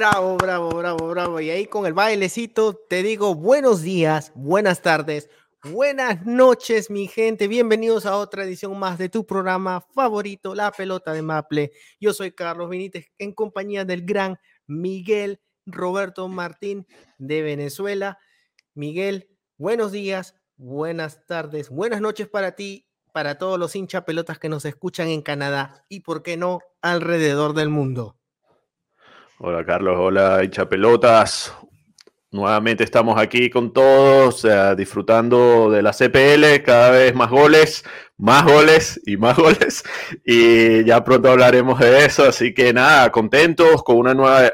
Bravo, bravo, bravo, bravo. Y ahí con el bailecito te digo buenos días, buenas tardes, buenas noches, mi gente. Bienvenidos a otra edición más de tu programa favorito, La Pelota de Maple. Yo soy Carlos Benítez en compañía del gran Miguel Roberto Martín de Venezuela. Miguel, buenos días, buenas tardes, buenas noches para ti, para todos los hincha pelotas que nos escuchan en Canadá y, por qué no, alrededor del mundo. Hola Carlos, hola hincha pelotas. Nuevamente estamos aquí con todos, disfrutando de la CPL, cada vez más goles, más goles y más goles. Y ya pronto hablaremos de eso. Así que nada, contentos con una nueva,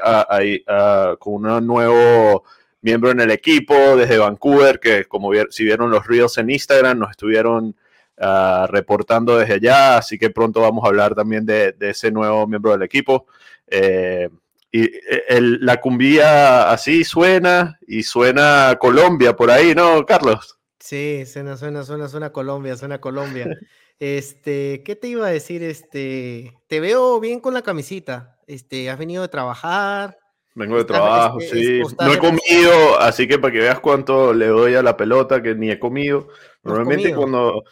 con un nuevo miembro en el equipo desde Vancouver, que como si vieron los reels en Instagram, nos estuvieron ah, reportando desde allá. Así que pronto vamos a hablar también de, ese nuevo miembro del equipo. Eh, y eh, el, la cumbia así suena y suena Colombia por ahí, ¿no, Carlos? Sí, suena, suena, suena, suena Colombia, suena Colombia. Este, ¿qué te iba a decir? Este, te veo bien con la camisita. Este, has venido de trabajar. Vengo de trabajo, sí. No he comido, así que para que veas cuánto le doy a la pelota, que ni he comido. Normalmente cuando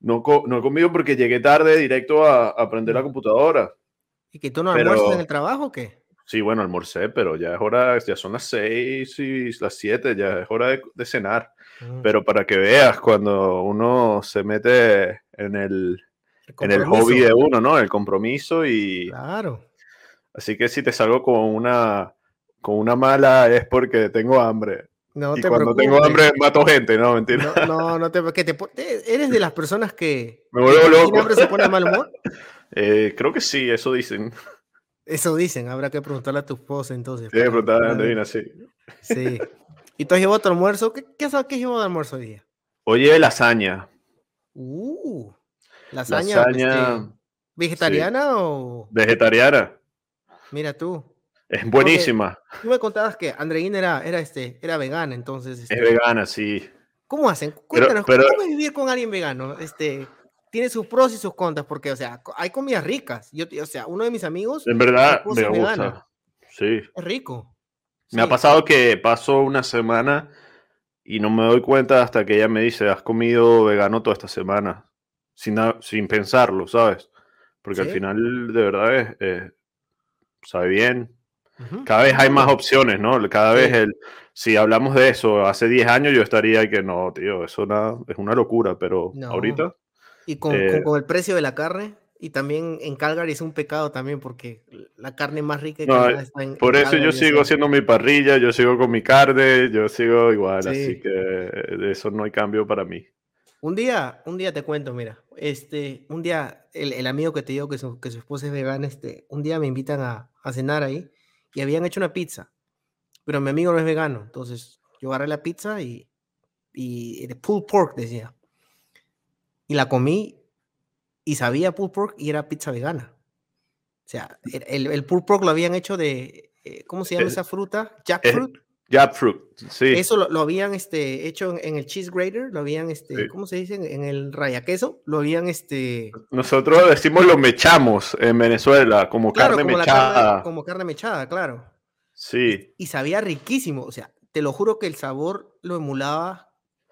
no, no, he comido porque llegué tarde directo a, aprender la computadora. ¿Y que tú no almuerzas en el trabajo o qué? Sí, bueno, almorcé, pero ya es hora, ya son las seis y las siete, ya es hora de, cenar. Mm. Pero para que veas, cuando uno se mete en el, en el hobby de uno, ¿no? El compromiso y... Claro. Así que si te salgo con una, con una mala es porque tengo hambre. No y cuando tengo hambre mato gente, no, mentira. No, no, te, que te, eres de las personas que... Me vuelvo loco. hambre se pone mal humor? Eh, creo que sí, eso dicen. Eso dicen, habrá que preguntarle a tu esposa entonces. Sí, preguntarle a Andreina, sí. Sí. ¿Y tú has llevado tu almuerzo? ¿Qué, qué, qué has llevado de almuerzo hoy día? Oye, lasaña. Uh, lasaña. Este, ¿Vegetariana o...? Vegetariana. Mira tú. Es buenísima. tú me contabas que Andreina era, era, este, era vegana, entonces... es vegana, sí. ¿Cómo hacen? Cuéntanos, ¿cómo es vivir con alguien vegano? Este, tiene sus pros y sus contras, porque, o sea, hay comidas ricas. Yo, o sea, uno de mis amigos. En verdad, me gusta. Sí. Es rico. Me ha pasado que paso una semana y no me doy cuenta hasta que ella me dice, has comido vegano toda esta semana, sin, sin pensarlo, ¿sabes? Porque al final, de verdad, es, sabe bien. Cada vez hay más opciones, ¿no? Cada vez, el, si hablamos de eso, hace 10 años yo estaría que no, tío, eso es una locura, pero ahorita y con, eh, con, el precio de la carne, y también en Calgary es un pecado también porque la carne más rica está en Por eso yo sigo haciendo mi parrilla, yo sigo con mi carne, yo sigo igual, así que de eso no hay cambio para mí. Un día, un día te cuento, mira, este, un día el, el amigo que te digo que su, que su esposa es vegana, este, un día me invitan a, a, cenar ahí y habían hecho una pizza, pero mi amigo no es vegano, entonces yo agarré la pizza y, y de pulled pork decía y la comí y sabía pulled pork y era pizza vegana. O sea, el, el pulled pork lo habían hecho de, eh, ¿cómo se llama esa fruta? Jackfruit. Jackfruit, sí. Eso lo, habían este, hecho en, el cheese grater, lo habían, este, ¿cómo se dice? En, el raya queso, lo habían, este... Nosotros decimos lo mechamos en Venezuela, como carne mechada. como carne mechada, claro. Sí. y sabía riquísimo, o sea, te lo juro que el sabor lo emulaba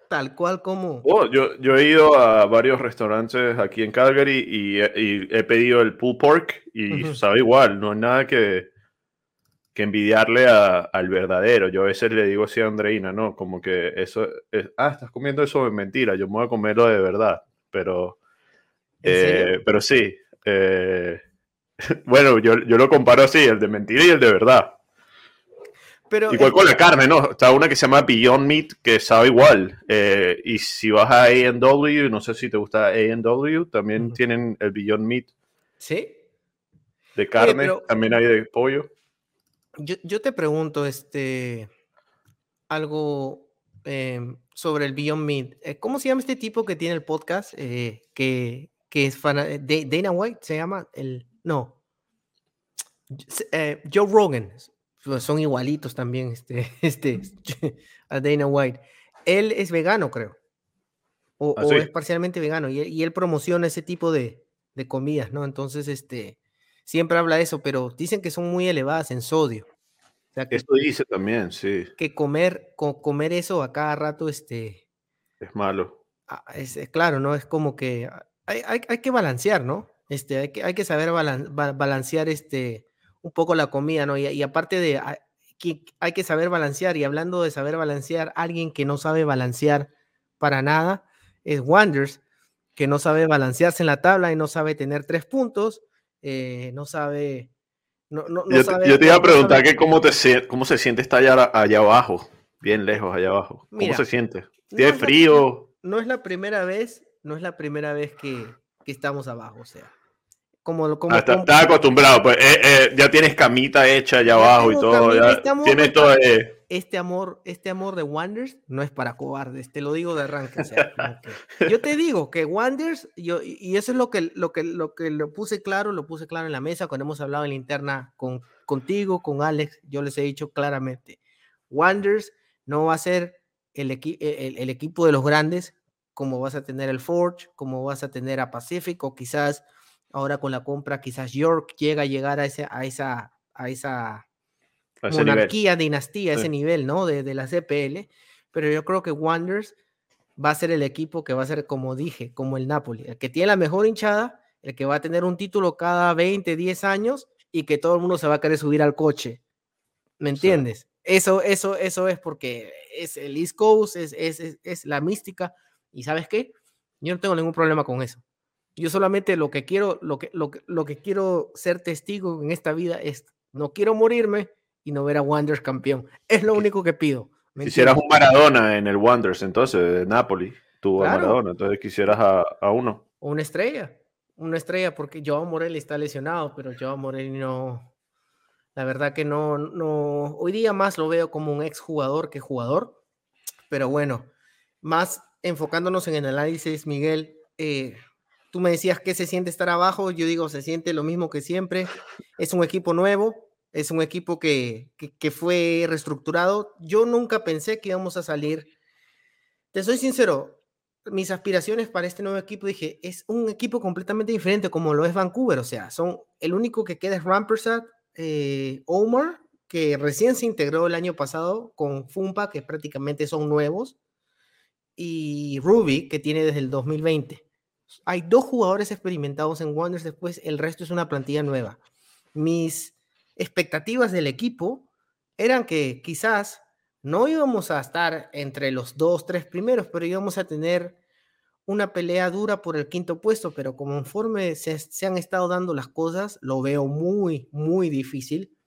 tal cual como... Oh, yo, yo he ido a varios restaurantes aquí en Calgary y, he pedido el pulled pork y sabe igual, no hay nada que, que envidiarle al verdadero. Yo a veces le digo así a Andreina, ¿no? Como que eso es, ah, estás comiendo eso es mentira, yo me voy a comerlo de verdad, pero, eh, pero sí. Eh, bueno, yo, yo lo comparo así, el de mentira y el de verdad. Igual con la carne, ¿no? Está una que se llama Beyond Meat, que sabe igual. Eh, y si vas a A&W, no sé si te gusta A&W, también tienen el Beyond Meat. ¿Sí? De carne, también hay de pollo. Yo, te pregunto, este, algo em, sobre el Beyond Meat. Eh, ¿Cómo se llama este tipo que tiene el podcast? Eh, que, que, es fan de Dana White, se llama el. No. Joe Rogan. Pues, son igualitos también, este, este, a Dana White. Él es vegano, creo. O, ¿Ah, es parcialmente vegano. Y, y, él promociona ese tipo de, de comidas, ¿no? Entonces, este siempre habla de eso, pero dicen que son muy elevadas en sodio. O sea, que, Esto dice también, sí. Que comer, comer eso a cada rato este, es malo. Ah, es, eh, claro, ¿no? Es como que hay, hay, hay, que balancear, ¿no? Este, hay, que, hay que saber balancear este, un poco la comida, ¿no? Y, aparte de, hay que, hay que saber balancear, y hablando de saber balancear, alguien que no sabe balancear para nada es Wonders, que no sabe balancearse en la tabla y no sabe tener tres puntos eh, no sabe. No, no, yo, te iba a preguntar que cómo, te, cómo se siente estar allá, allá abajo, bien lejos allá abajo. ¿Cómo se siente? ¿Tiene frío? no es la primera vez, no es la primera vez que, que estamos abajo, o sea. Como, como, ah, está, acostumbrado, pues eh, eh, ya tienes camita hecha allá abajo y todo. Ya, tienes todo este amor, este amor de Wonders no es para cobardes, te lo digo de arranque. yo te digo que Wonders, yo, y eso es lo que, lo, que, lo que lo puse claro, lo puse claro en la mesa cuando hemos hablado en la interna con, contigo, con Alex, yo les he dicho claramente, Wonders no va a ser el, el, equipo de los grandes, como vas a tener el Forge, como vas a tener a Pacific, o quizás ahora con la compra, quizás York llega a llegar a, ese, a esa, a esa monarquía, dinastía, ese nivel, ¿no? De, de, la CPL. Pero yo creo que Wonders va a ser el equipo que va a ser, como dije, como el Napoli, el que tiene la mejor hinchada, el que va a tener un título cada 20, 10 años y que todo el mundo se va a querer subir al coche. ¿Me entiendes? Eso, eso, eso es porque es el East Coast, es, es, es, la mística. ¿Y sabes qué? Yo no tengo ningún problema con eso. Yo solamente lo que quiero, lo que, lo, lo que quiero ser testigo en esta vida es, no quiero morirme y no ver a Wanderers campeón. Es lo único que pido. Quisieras un Maradona en el Wanderers, entonces, de Napoli. Tuvo a Maradona, entonces quisieras a, a, uno. Una estrella. Una estrella, porque Joao Morelli está lesionado, pero Joao Morelli no. La verdad que no, no. Hoy día más lo veo como un ex jugador que jugador. Pero bueno, más enfocándonos en el análisis, Miguel, eh, tú me decías que se siente estar abajo. Yo digo, se siente lo mismo que siempre. Es un equipo nuevo es un equipo que, fue reestructurado. Yo nunca pensé que íbamos a salir. Te soy sincero, mis aspiraciones para este nuevo equipo, dije, es un equipo completamente diferente como lo es Vancouver. O sea, son el único que queda es Rampersad, eh, Omar, que recién se integró el año pasado con Fumpa, que prácticamente son nuevos, y Ruby, que tiene desde el 2020. Hay dos jugadores experimentados en Wonders, después el resto es una plantilla nueva. Mis expectativas del equipo eran que quizás no íbamos a estar entre los dos, tres primeros, pero íbamos a tener una pelea dura por el quinto puesto, pero conforme se, se han estado dando las cosas, lo veo muy, muy difícil.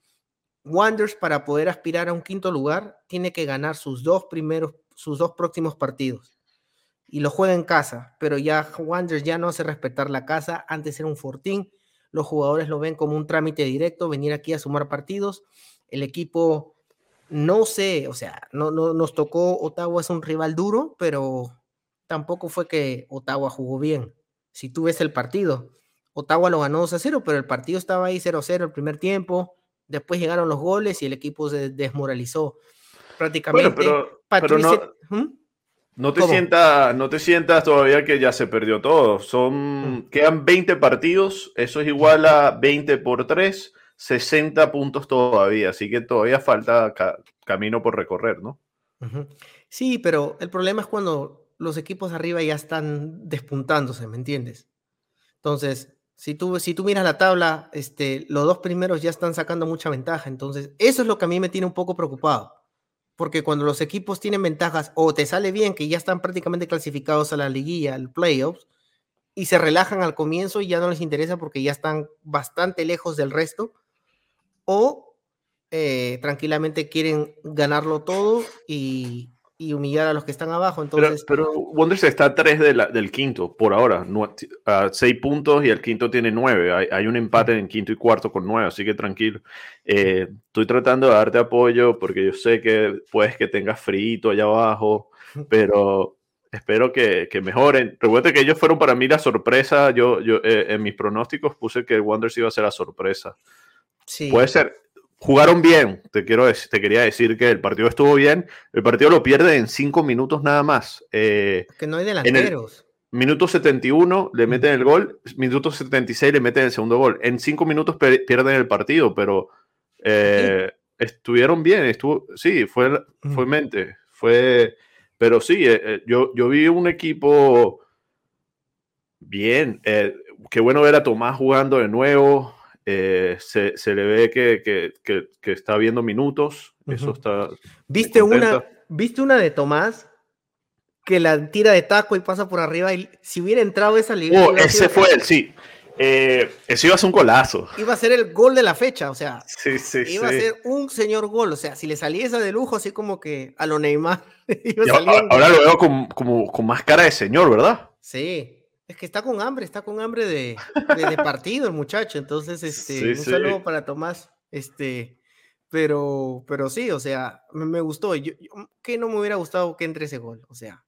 Wonders para poder aspirar a un quinto lugar tiene que ganar sus dos primeros, sus dos próximos partidos y lo juega en casa, pero ya Wonders ya no hace respetar la casa, antes era un fortín, los jugadores lo ven como un trámite directo, venir aquí a sumar partidos. El equipo, no sé, o sea, no, no nos tocó, Ottawa es un rival duro, pero tampoco fue que Ottawa jugó bien. Si tú ves el partido, Ottawa lo ganó 2 a 0, pero el partido estaba ahí 0 a 0 el primer tiempo. Después llegaron los goles y el equipo se desmoralizó prácticamente. pero, no, ¿Mm? No te, sientas, no te sientas todavía que ya se perdió todo. Son, mm. Quedan 20 partidos, eso es igual a 20 por 3, 60 puntos todavía, así que todavía falta camino por recorrer, ¿no? Sí, pero el problema es cuando los equipos arriba ya están despuntándose, ¿me entiendes? Entonces, si tú, si tú miras la tabla, este, los dos primeros ya están sacando mucha ventaja, entonces eso es lo que a mí me tiene un poco preocupado porque cuando los equipos tienen ventajas o te sale bien que ya están prácticamente clasificados a la liguilla, al playoffs, y se relajan al comienzo y ya no les interesa porque ya están bastante lejos del resto, o eh, tranquilamente quieren ganarlo todo y, y humillar a los que están abajo. Entonces, pero, pero Wonders está a tres del quinto por ahora, a seis puntos y el quinto tiene nueve. Hay, hay, un empate en quinto y cuarto con nueve, así que tranquilo. Eh, estoy tratando de darte apoyo porque yo sé que puedes que tengas frío allá abajo, pero espero que, que, mejoren. Recuerda que ellos fueron para mí la sorpresa. Yo, yo eh, en mis pronósticos puse que Wonders iba a ser la sorpresa. Sí. Puede ser, jugaron bien. Te, quiero, te quería decir que el partido estuvo bien. El partido lo pierde en cinco minutos nada más. Eh, que no hay delanteros. minuto 71 le meten el gol, minuto 76 le meten el segundo gol. En cinco minutos pierden el partido, pero eh, estuvieron bien. Estuvo, sí, fue, fue mente. Fue, pero sí, eh, yo, yo vi un equipo bien. qué bueno ver a Tomás jugando de nuevo. Eh, se, se, le ve que, que, que, está viendo minutos. Eso está. ¿Viste una, ¿Viste una de Tomás? Que la tira de taco y pasa por arriba. Y si hubiera entrado esa liga. Oh, ese fue el, sí. Eh, ese iba a ser un golazo. Iba a ser el gol de la fecha, o sea. Sí, sí, iba a ser un señor gol. O sea, si le saliese de lujo, así como que a lo Neymar. ahora, lo veo como, como, con más cara de señor, ¿verdad? Sí, es que está con hambre, está con hambre de, de, partido el muchacho. Entonces, este, un saludo para Tomás. Este, pero, pero sí, o sea, me, gustó. Yo, que no me hubiera gustado que entre ese gol. O sea,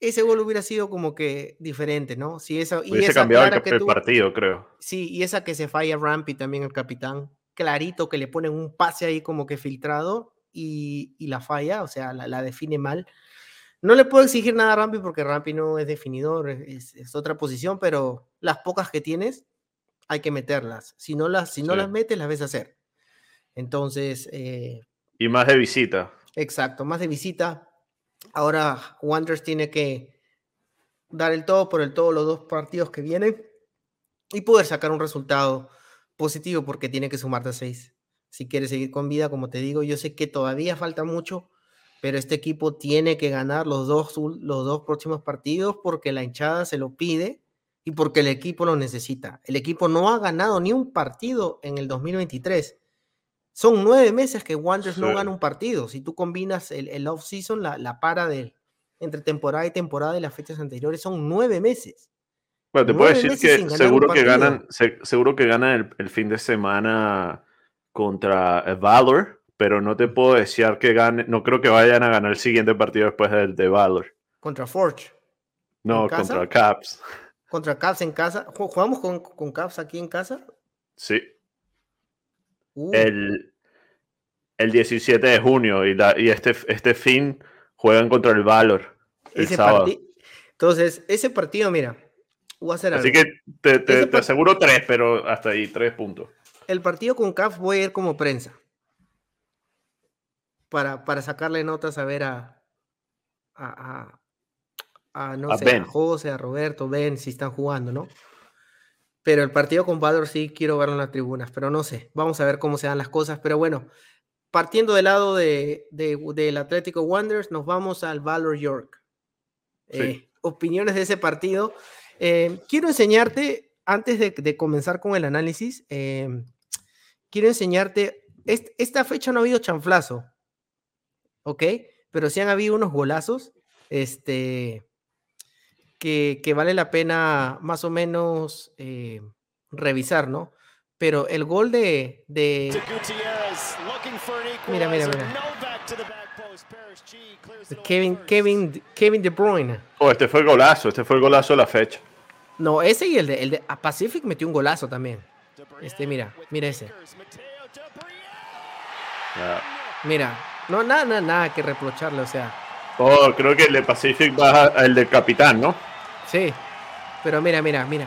ese gol hubiera sido como que diferente, ¿no? Si esa, y esa cambiado el, partido, creo. Sí, y esa que se falla Rampy también el capitán, clarito que le ponen un pase ahí como que filtrado y, y la falla, o sea, la, la define mal. No le puedo exigir nada a Rampi porque Rampi no es definidor, es, otra posición, pero las pocas que tienes hay que meterlas. Si no las, si no las metes, las ves hacer. Entonces. Eh, y más de visita. Exacto, más de visita. Ahora Wanderers tiene que dar el todo por el todo los dos partidos que vienen y poder sacar un resultado positivo porque tiene que sumarte a seis. Si quiere seguir con vida, como te digo, yo sé que todavía falta mucho pero este equipo tiene que ganar los dos, los dos próximos partidos porque la hinchada se lo pide y porque el equipo lo necesita. El equipo no ha ganado ni un partido en el 2023. Son nueve meses que Wanderers no gana un partido. Si tú combinas el, el off-season, la, la, para de, entre temporada y temporada de las fechas anteriores, son nueve meses. Bueno, te puedo decir que seguro que, ganan, seguro que ganan el, el, fin de semana contra Valor pero no te puedo desear que gane. No creo que vayan a ganar el siguiente partido después del de Valor. Contra Forge. No, contra Caps. Contra Caps en casa. ¿Jugamos con, con Caps aquí en casa? Sí. Uh. El, el 17 de junio y, la, y este, este fin juegan contra el Valor. El sábado. Entonces, ese partido, mira, voy a hacer Así que te, te aseguro tres, pero hasta ahí, tres puntos. El partido con Caps voy a ir como prensa para, para sacarle notas a ver a, a, a, no sé, a José, a Roberto, Ben, si están jugando, ¿no? Pero el partido con Valor sí quiero verlo en las tribunas, pero no sé, vamos a ver cómo se dan las cosas. Pero bueno, partiendo del lado de, del Atlético Wanderers, nos vamos al Valor York. Eh, opiniones de ese partido. Eh, quiero enseñarte, antes de, comenzar con el análisis, eh, quiero enseñarte, esta fecha no ha habido chanflazo, ¿ok? Pero sí han habido unos golazos, este, que, que vale la pena más o menos eh, revisar, ¿no? Pero el gol de, de... Mira, mira, mira. Kevin, Kevin, Kevin De Bruyne. Oh, este fue el golazo, este fue el golazo de la fecha. No, ese y el de, el de Pacific metió un golazo también. Este, mira, mira ese. Mira, no, nada, nada, nada que reprocharle, o sea. Oh, creo que el de Pacific va al del capitán, ¿no? Sí, pero mira, mira, mira.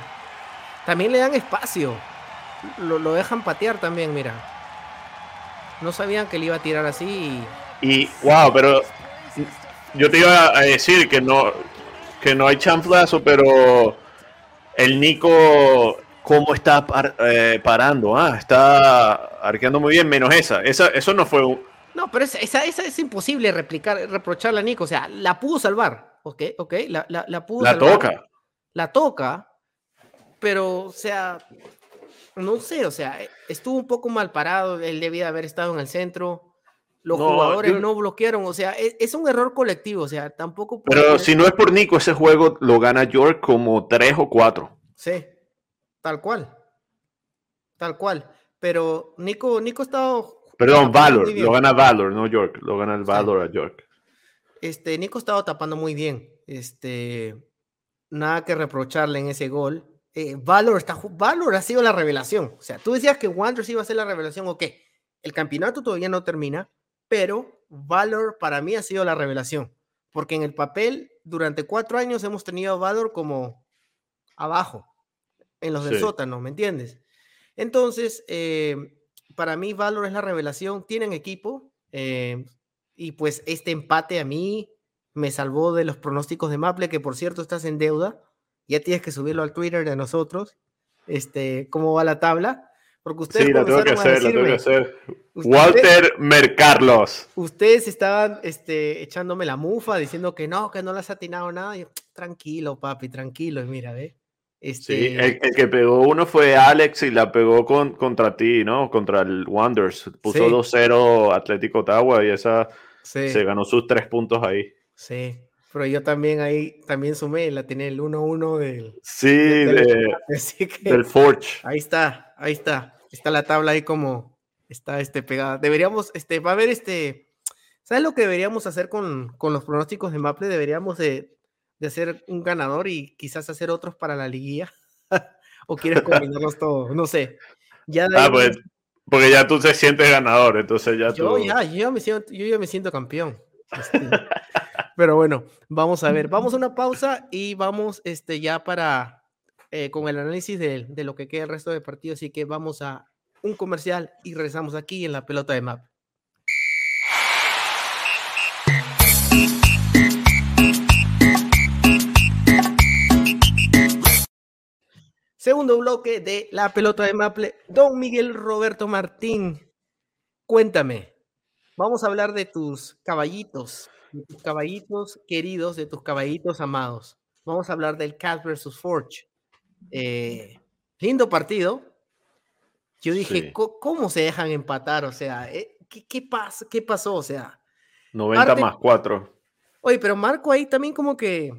También le dan espacio. Lo, dejan patear también, mira. No sabían que le iba a tirar así. Y, wow, pero yo te iba a decir que no, que no hay chanflazo, pero el Nico, ¿cómo está eh, parando? Ah, está arqueando muy bien, menos esa. esa eso no fue un, no, pero esa, esa, es imposible replicar, reprocharle a Nico. O sea, la pudo salvar. Ok, ok, la, la, la pudo la toca. La toca. Pero, o sea, no sé, o sea, estuvo un poco mal parado. Él debía haber estado en el centro. los jugadores no bloquearon, o sea, e, es, un error colectivo, o sea, tampoco... Pero si no es por Nico, ese juego lo gana York como tres o cuatro. Sí, tal cual, tal cual, pero Nico, Nico ha estado... Perdón, Valor, lo gana Valor, no York, lo gana el Valor a York. Este, Nico ha estado tapando muy bien, este, nada que reprocharle en ese gol. Eh, Valor, está, Valor ha sido la revelación, o sea, tú decías que Wanderers iba a ser la revelación, ok, el campeonato todavía no termina, pero Valor para mí ha sido la revelación, porque en el papel durante cuatro años hemos tenido Valor como abajo, en los del sótano, ¿me entiendes? Entonces, eh, para mí Valor es la revelación, tienen equipo eh, y pues este empate a mí me salvó de los pronósticos de Maple, que por cierto estás en deuda, ya tienes que subirlo al Twitter de nosotros, este, cómo va la tabla. Porque ustedes sí, la tengo que hacer, la tengo que hacer. Walter Mercarlos. Ustedes estaban este, echándome la mufa, diciendo que no, que no las ha atinado nada. tranquilo, papi, tranquilo. Y mira, ve. Este... Sí, el, que pegó uno fue Alex y la pegó con, contra ti, ¿no? Contra el Wonders. Puso 2-0 Atlético Ottawa y esa se ganó sus tres puntos ahí. Sí, pero yo también ahí también sumé, la tenía el 1-1 del. Sí, del Forge. Ahí está, ahí está. Está la tabla ahí como está este pegada. Deberíamos, este, va a haber este. ¿Sabes lo que deberíamos hacer con, con los pronósticos de Maple? Deberíamos de, de, hacer un ganador y quizás hacer otros para la liguilla. o quieres combinarlos todos, no sé. Ya ah, pues, porque ya tú te sientes ganador, entonces ya yo, Ya, yo me siento, yo ya me siento campeón. Este, pero bueno, vamos a ver, vamos a una pausa y vamos este, ya para eh, con el análisis de, de, lo que queda el resto de partido. Así que vamos a un comercial y regresamos aquí en la pelota de map. Segundo bloque de la pelota de Maple. Don Miguel Roberto Martín, cuéntame. Vamos a hablar de tus caballitos de tus caballitos queridos, de tus caballitos amados. Vamos a hablar del Cat versus Forge. Eh, lindo partido. Yo dije, ¿cómo se dejan empatar? O sea, eh, ¿qué, qué, ¿qué pasó? O sea, 90 más 4. Oye, pero Marco ahí también como que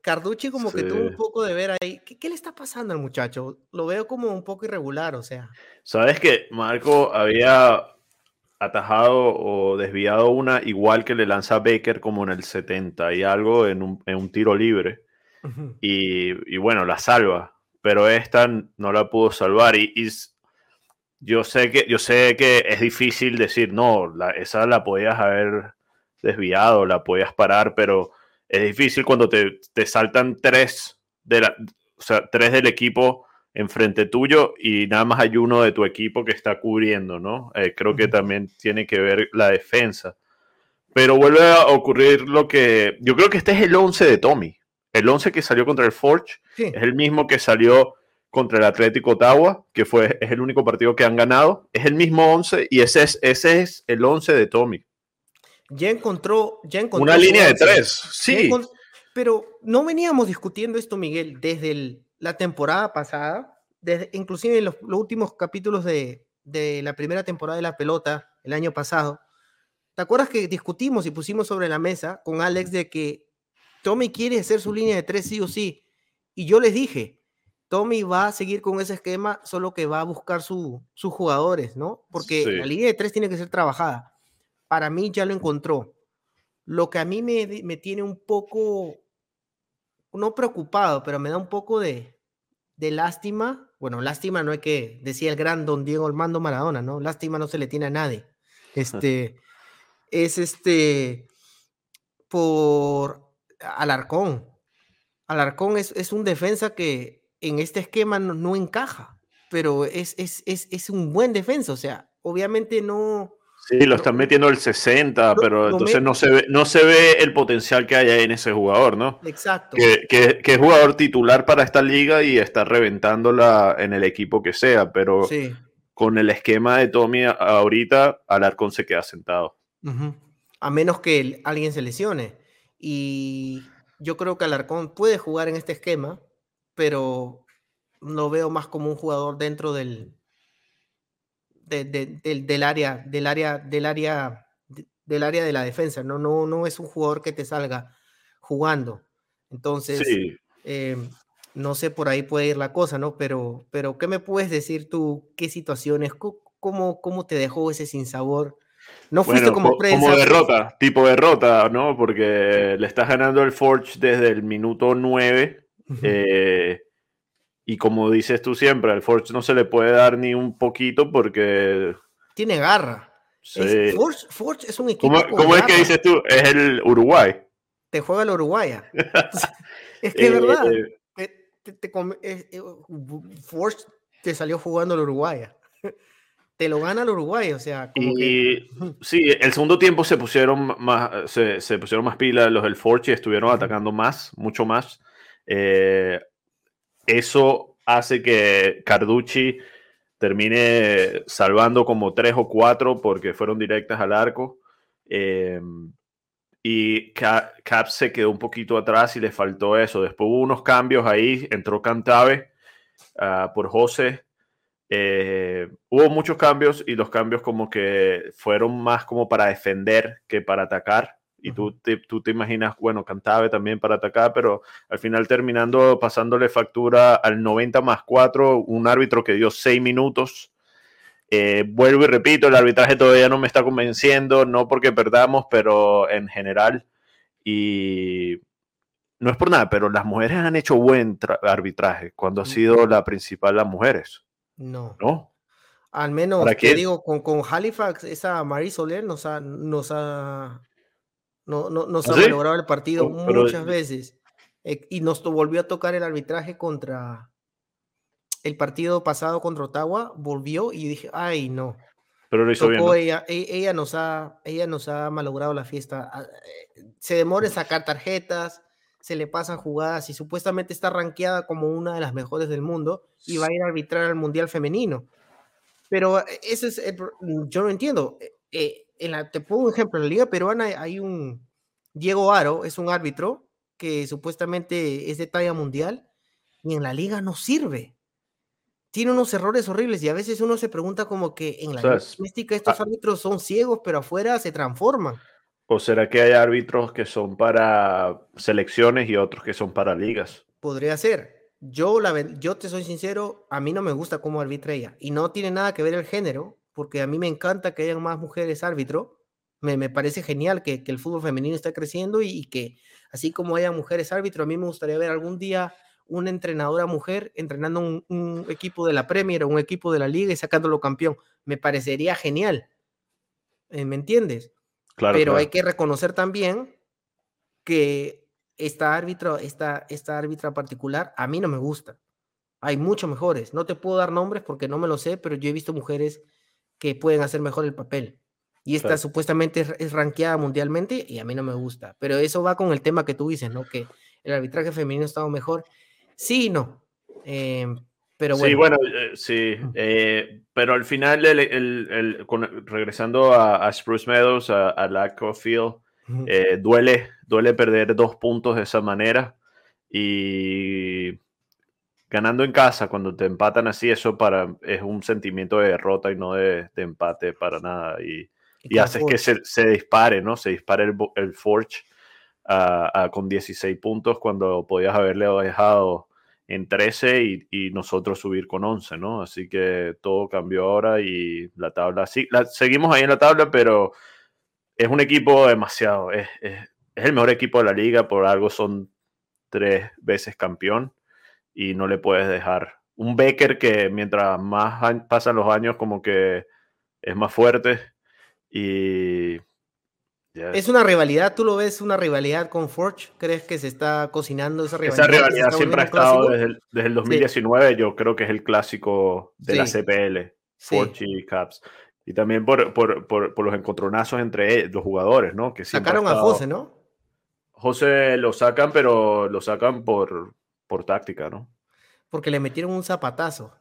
Carducci como que tuvo un poco de ver ahí. ¿Qué, ¿Qué, le está pasando al muchacho? Lo veo como un poco irregular, o sea. Sabes que Marco había atajado o desviado una igual que le lanza Baker como en el 70 y algo en un, tiro libre. y, bueno, la salva, pero esta no la pudo salvar. Y, yo, sé que, yo sé que es difícil decir, no, esa la podías haber desviado, la podías parar, pero es difícil cuando te, te saltan tres, de la, o sea, tres del equipo enfrente tuyo y nada más hay uno de tu equipo que está cubriendo, ¿no? Eh, creo que también tiene que ver la defensa. Pero vuelve a ocurrir lo que... Yo creo que este es el 11 de Tommy. El 11 que salió contra el Forge es el mismo que salió contra el Atlético Ottawa, que fue, es el único partido que han ganado. Es el mismo 11 y ese es, ese es el 11 de Tommy. Ya encontró, ya encontró una línea de tres, sí. Pero no veníamos discutiendo esto, Miguel, desde el la temporada pasada, desde, inclusive en los, últimos capítulos de, la primera temporada de la pelota, el año pasado, ¿te acuerdas que discutimos y pusimos sobre la mesa con Alex de que Tommy quiere hacer su línea de tres sí o sí? Y yo les dije, Tommy va a seguir con ese esquema, solo que va a buscar sus jugadores, ¿no? Porque la línea de tres tiene que ser trabajada. Para mí ya lo encontró. Lo que a mí me, me tiene un poco, no preocupado, pero me da un poco de, de lástima, bueno, lástima no hay que, decía el gran don Diego Armando Maradona, ¿no? Lástima no se le tiene a nadie. Este, es este, por Alarcón. Alarcón es, es un defensa que en este esquema no, encaja, pero es, es, es, es un buen defensa, o sea, obviamente no, Sí, lo están metiendo el 60, pero entonces no se, ve, no se ve el potencial que hay en ese jugador, ¿no? Exacto. Que, que, es jugador titular para esta liga y está reventándola en el equipo que sea, pero con el esquema de Tommy ahorita, Alarcón se queda sentado. A menos que alguien se lesione. Y yo creo que Alarcón puede jugar en este esquema, pero lo veo más como un jugador dentro del, del, área, del área, del área del área de la defensa, no, no, no es un jugador que te salga jugando. Entonces, eh, no sé, por ahí puede ir la cosa, ¿no? Pero, pero ¿qué me puedes decir tú? ¿Qué situaciones? ¿Cómo, cómo te dejó ese sinsabor? No fuiste como prensa. Como derrota, tipo derrota, ¿no? Porque le estás ganando el Forge desde el minuto 9. Eh, y como dices tú siempre, al Forge no se le puede dar ni un poquito porque. Tiene garra. Forge, es un equipo. ¿Cómo, es que dices tú? Es el Uruguay. Te juega el Uruguay. es que es verdad. Forge te salió jugando el Uruguay te lo gana el Uruguay, o sea, como y, Sí, el segundo tiempo se pusieron más, se, se pusieron más pilas los del Forge y estuvieron atacando más, mucho más. Eh, eso hace que Carducci termine salvando como tres o cuatro porque fueron directas al arco. Eh, y Cap se quedó un poquito atrás y le faltó eso. Después hubo unos cambios ahí, entró Cantave ah, por José eh, hubo muchos cambios y los cambios como que fueron más como para defender que para atacar. Y tú, te, tú te imaginas, bueno, Cantave también para atacar, pero al final terminando pasándole factura al 90 más 4, un árbitro que dio 6 minutos. Eh, vuelvo y repito, el arbitraje todavía no me está convenciendo, no porque perdamos, pero en general. Y no es por nada, pero las mujeres han hecho buen arbitraje cuando ha sido la principal las mujeres. No. ¿No? Al menos, te digo, con, con, Halifax, esa Marie Soler nos ha, nos ha, no, no, nos ¿Ah, ha logrado el partido muchas veces. Eh, y nos volvió a tocar el arbitraje contra el partido pasado contra Ottawa, volvió y dije, ay, no. Pero lo hizo bien. Ella, e, ella, nos ha, ella nos ha malogrado la fiesta. Ah, eh, se demora en sacar tarjetas, se le pasan jugadas y supuestamente está rankeada como una de las mejores del mundo y va a ir a arbitrar al Mundial Femenino. Pero eh, ese es yo no entiendo. Eh, en la, te pongo un ejemplo, en la Liga Peruana hay un Diego Aro, es un árbitro que supuestamente es de talla mundial y en la liga no sirve. Tiene unos errores horribles y a veces uno se pregunta como que en la mística estos ah árbitros son ciegos, pero afuera se transforman. ¿O será que hay árbitros que son para selecciones y otros que son para ligas? Podría ser. Yo, la, yo te soy sincero, a mí no me gusta cómo arbitra ella. Y no tiene nada que ver el género, porque a mí me encanta que hayan más mujeres árbitro. Me, me parece genial que, que, el fútbol femenino está creciendo y, que así como haya mujeres árbitro, a mí me gustaría ver algún día una entrenadora mujer entrenando un, un equipo de la Premier o un equipo de la liga y sacándolo campeón. Me parecería genial. Eh, ¿Me entiendes? Pero hay que reconocer también que esta árbitra, esta, esta árbitra particular, a mí no me gusta. Hay mucho mejores. No te puedo dar nombres porque no me lo sé, pero yo he visto mujeres que pueden hacer mejor el papel. Y esta supuestamente es, es rankeada mundialmente y a mí no me gusta. Pero eso va con el tema que tú dices, ¿no? Que el arbitraje femenino estaba mejor. Sí y no. Em, pero bueno. Sí, bueno, eh, sí. Eh, pero al final, el, regresando a, Spruce Meadows, a, a Field, eh, duele, duele perder dos puntos de esa manera. Y ganando en casa, cuando te empatan así, eso para, es un sentimiento de derrota y no de, empate para nada. Y, y, haces que se, dispare, ¿no? Se dispare el, el Forge con 16 puntos cuando podías haberle dejado en 13 y, nosotros subir con 11, ¿no? Así que todo cambió ahora y la tabla, sí, la, seguimos ahí en la tabla, pero es un equipo demasiado, es, el mejor equipo de la liga, por algo son tres veces campeón y no le puedes dejar. Un Becker que mientras más pasan los años como que es más fuerte y es una rivalidad, tú lo ves una rivalidad con Forge, ¿crees que se está cocinando esa rivalidad? Esa rivalidad siempre ha estado desde el, desde el 2019, yo creo que es el clásico de la CPL, Forge y Caps. Y también por, por, por, por, los encontronazos entre e, los jugadores, ¿no? Que Sacaron a José, ¿no? José lo sacan, pero lo sacan por, por táctica, ¿no? Porque le metieron un zapatazo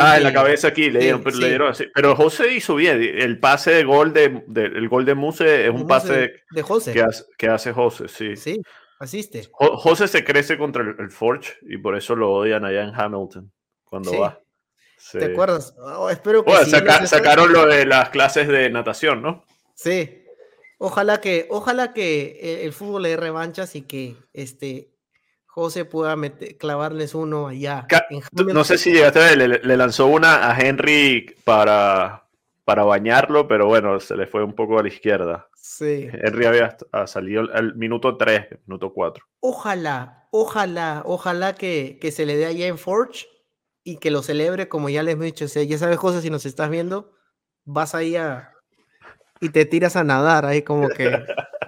ah, en la cabeza aquí, le dieron, pero, así. pero José hizo bien. El pase de gol de, el gol de Muse es un pase de José. Que, hace, que hace José, sí. Sí, asiste. José se crece contra el, Forge y por eso lo odian allá en Hamilton cuando va. ¿Te acuerdas? Oh, espero que sacaron lo de las clases de natación, ¿no? Sí. Ojalá que, ojalá que el fútbol le dé revanchas y que este José pueda clavarles uno allá. no sé si llegaste a ver, le, lanzó una a Henry para, para bañarlo, pero bueno, se le fue un poco a la izquierda. Sí. Henry había salido al minuto 3, minuto 4. Ojalá, ojalá, ojalá que, que, se le dé allá en Forge y que lo celebre, como ya les he dicho. ya sabes, José, si nos estás viendo, vas ahí a, y te tiras a nadar ahí como que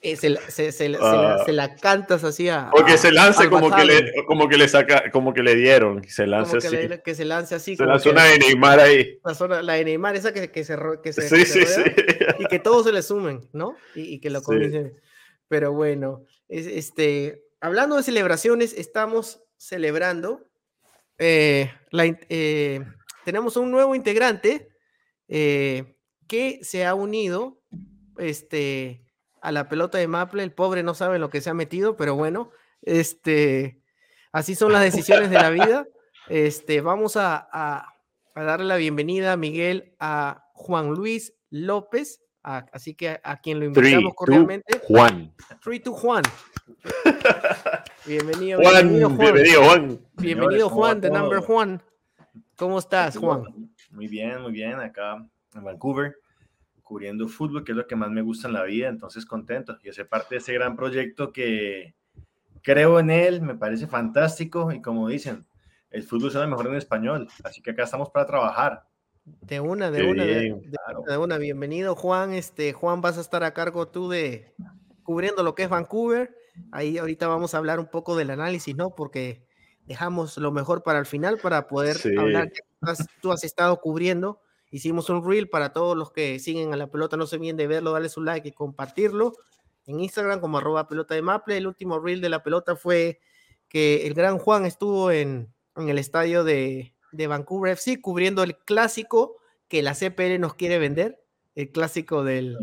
eh, se, se, se, la, se, la, cantas así a. O que se lance como que, le, como que le saca, como que le dieron. Se lance así. Que, que, se lance así. Se lanza una de Neymar ahí. La, zona, la de Neymar, esa que, que se. Que se sí, sí, sí. Y que todos se le sumen, ¿no? Y, y que lo comiencen. Pero bueno, este, hablando de celebraciones, estamos celebrando. Eh, la, eh, tenemos un nuevo integrante. Eh, que se ha unido este, a la pelota de Maple. El pobre no sabe lo que se ha metido, pero bueno, este, así son las decisiones de la vida. Este, vamos a, a, darle la bienvenida a Miguel, a Juan Luis López, así que a, quien lo invitamos cordialmente. Juan. Three to Juan. bienvenido, Juan, bienvenido, Juan. Bienvenido, Juan, bienvenido, Juan the number Juan. ¿Cómo estás, Juan? Muy bien, muy bien. Acá en Vancouver, cubriendo fútbol, que es lo que más me gusta en la vida, entonces contento. Y hacer parte de ese gran proyecto que creo en él, me parece fantástico. Y como dicen, el fútbol suena mejor en español, así que acá estamos para trabajar. De una, de una, de, una, bienvenido Juan, este Juan vas a estar a cargo tú de cubriendo lo que es Vancouver, ahí ahorita vamos a hablar un poco del análisis, ¿no? Porque dejamos lo mejor para el final para poder hablar, tú has estado cubriendo Hicimos un reel para todos los que siguen a la pelota, no se olviden de verlo, darle su like y compartirlo en Instagram como arroba pelota de Maple. El último reel de la pelota fue que el gran Juan estuvo en, en el estadio de, de, Vancouver FC cubriendo el clásico que la CPL nos quiere vender, el clásico del,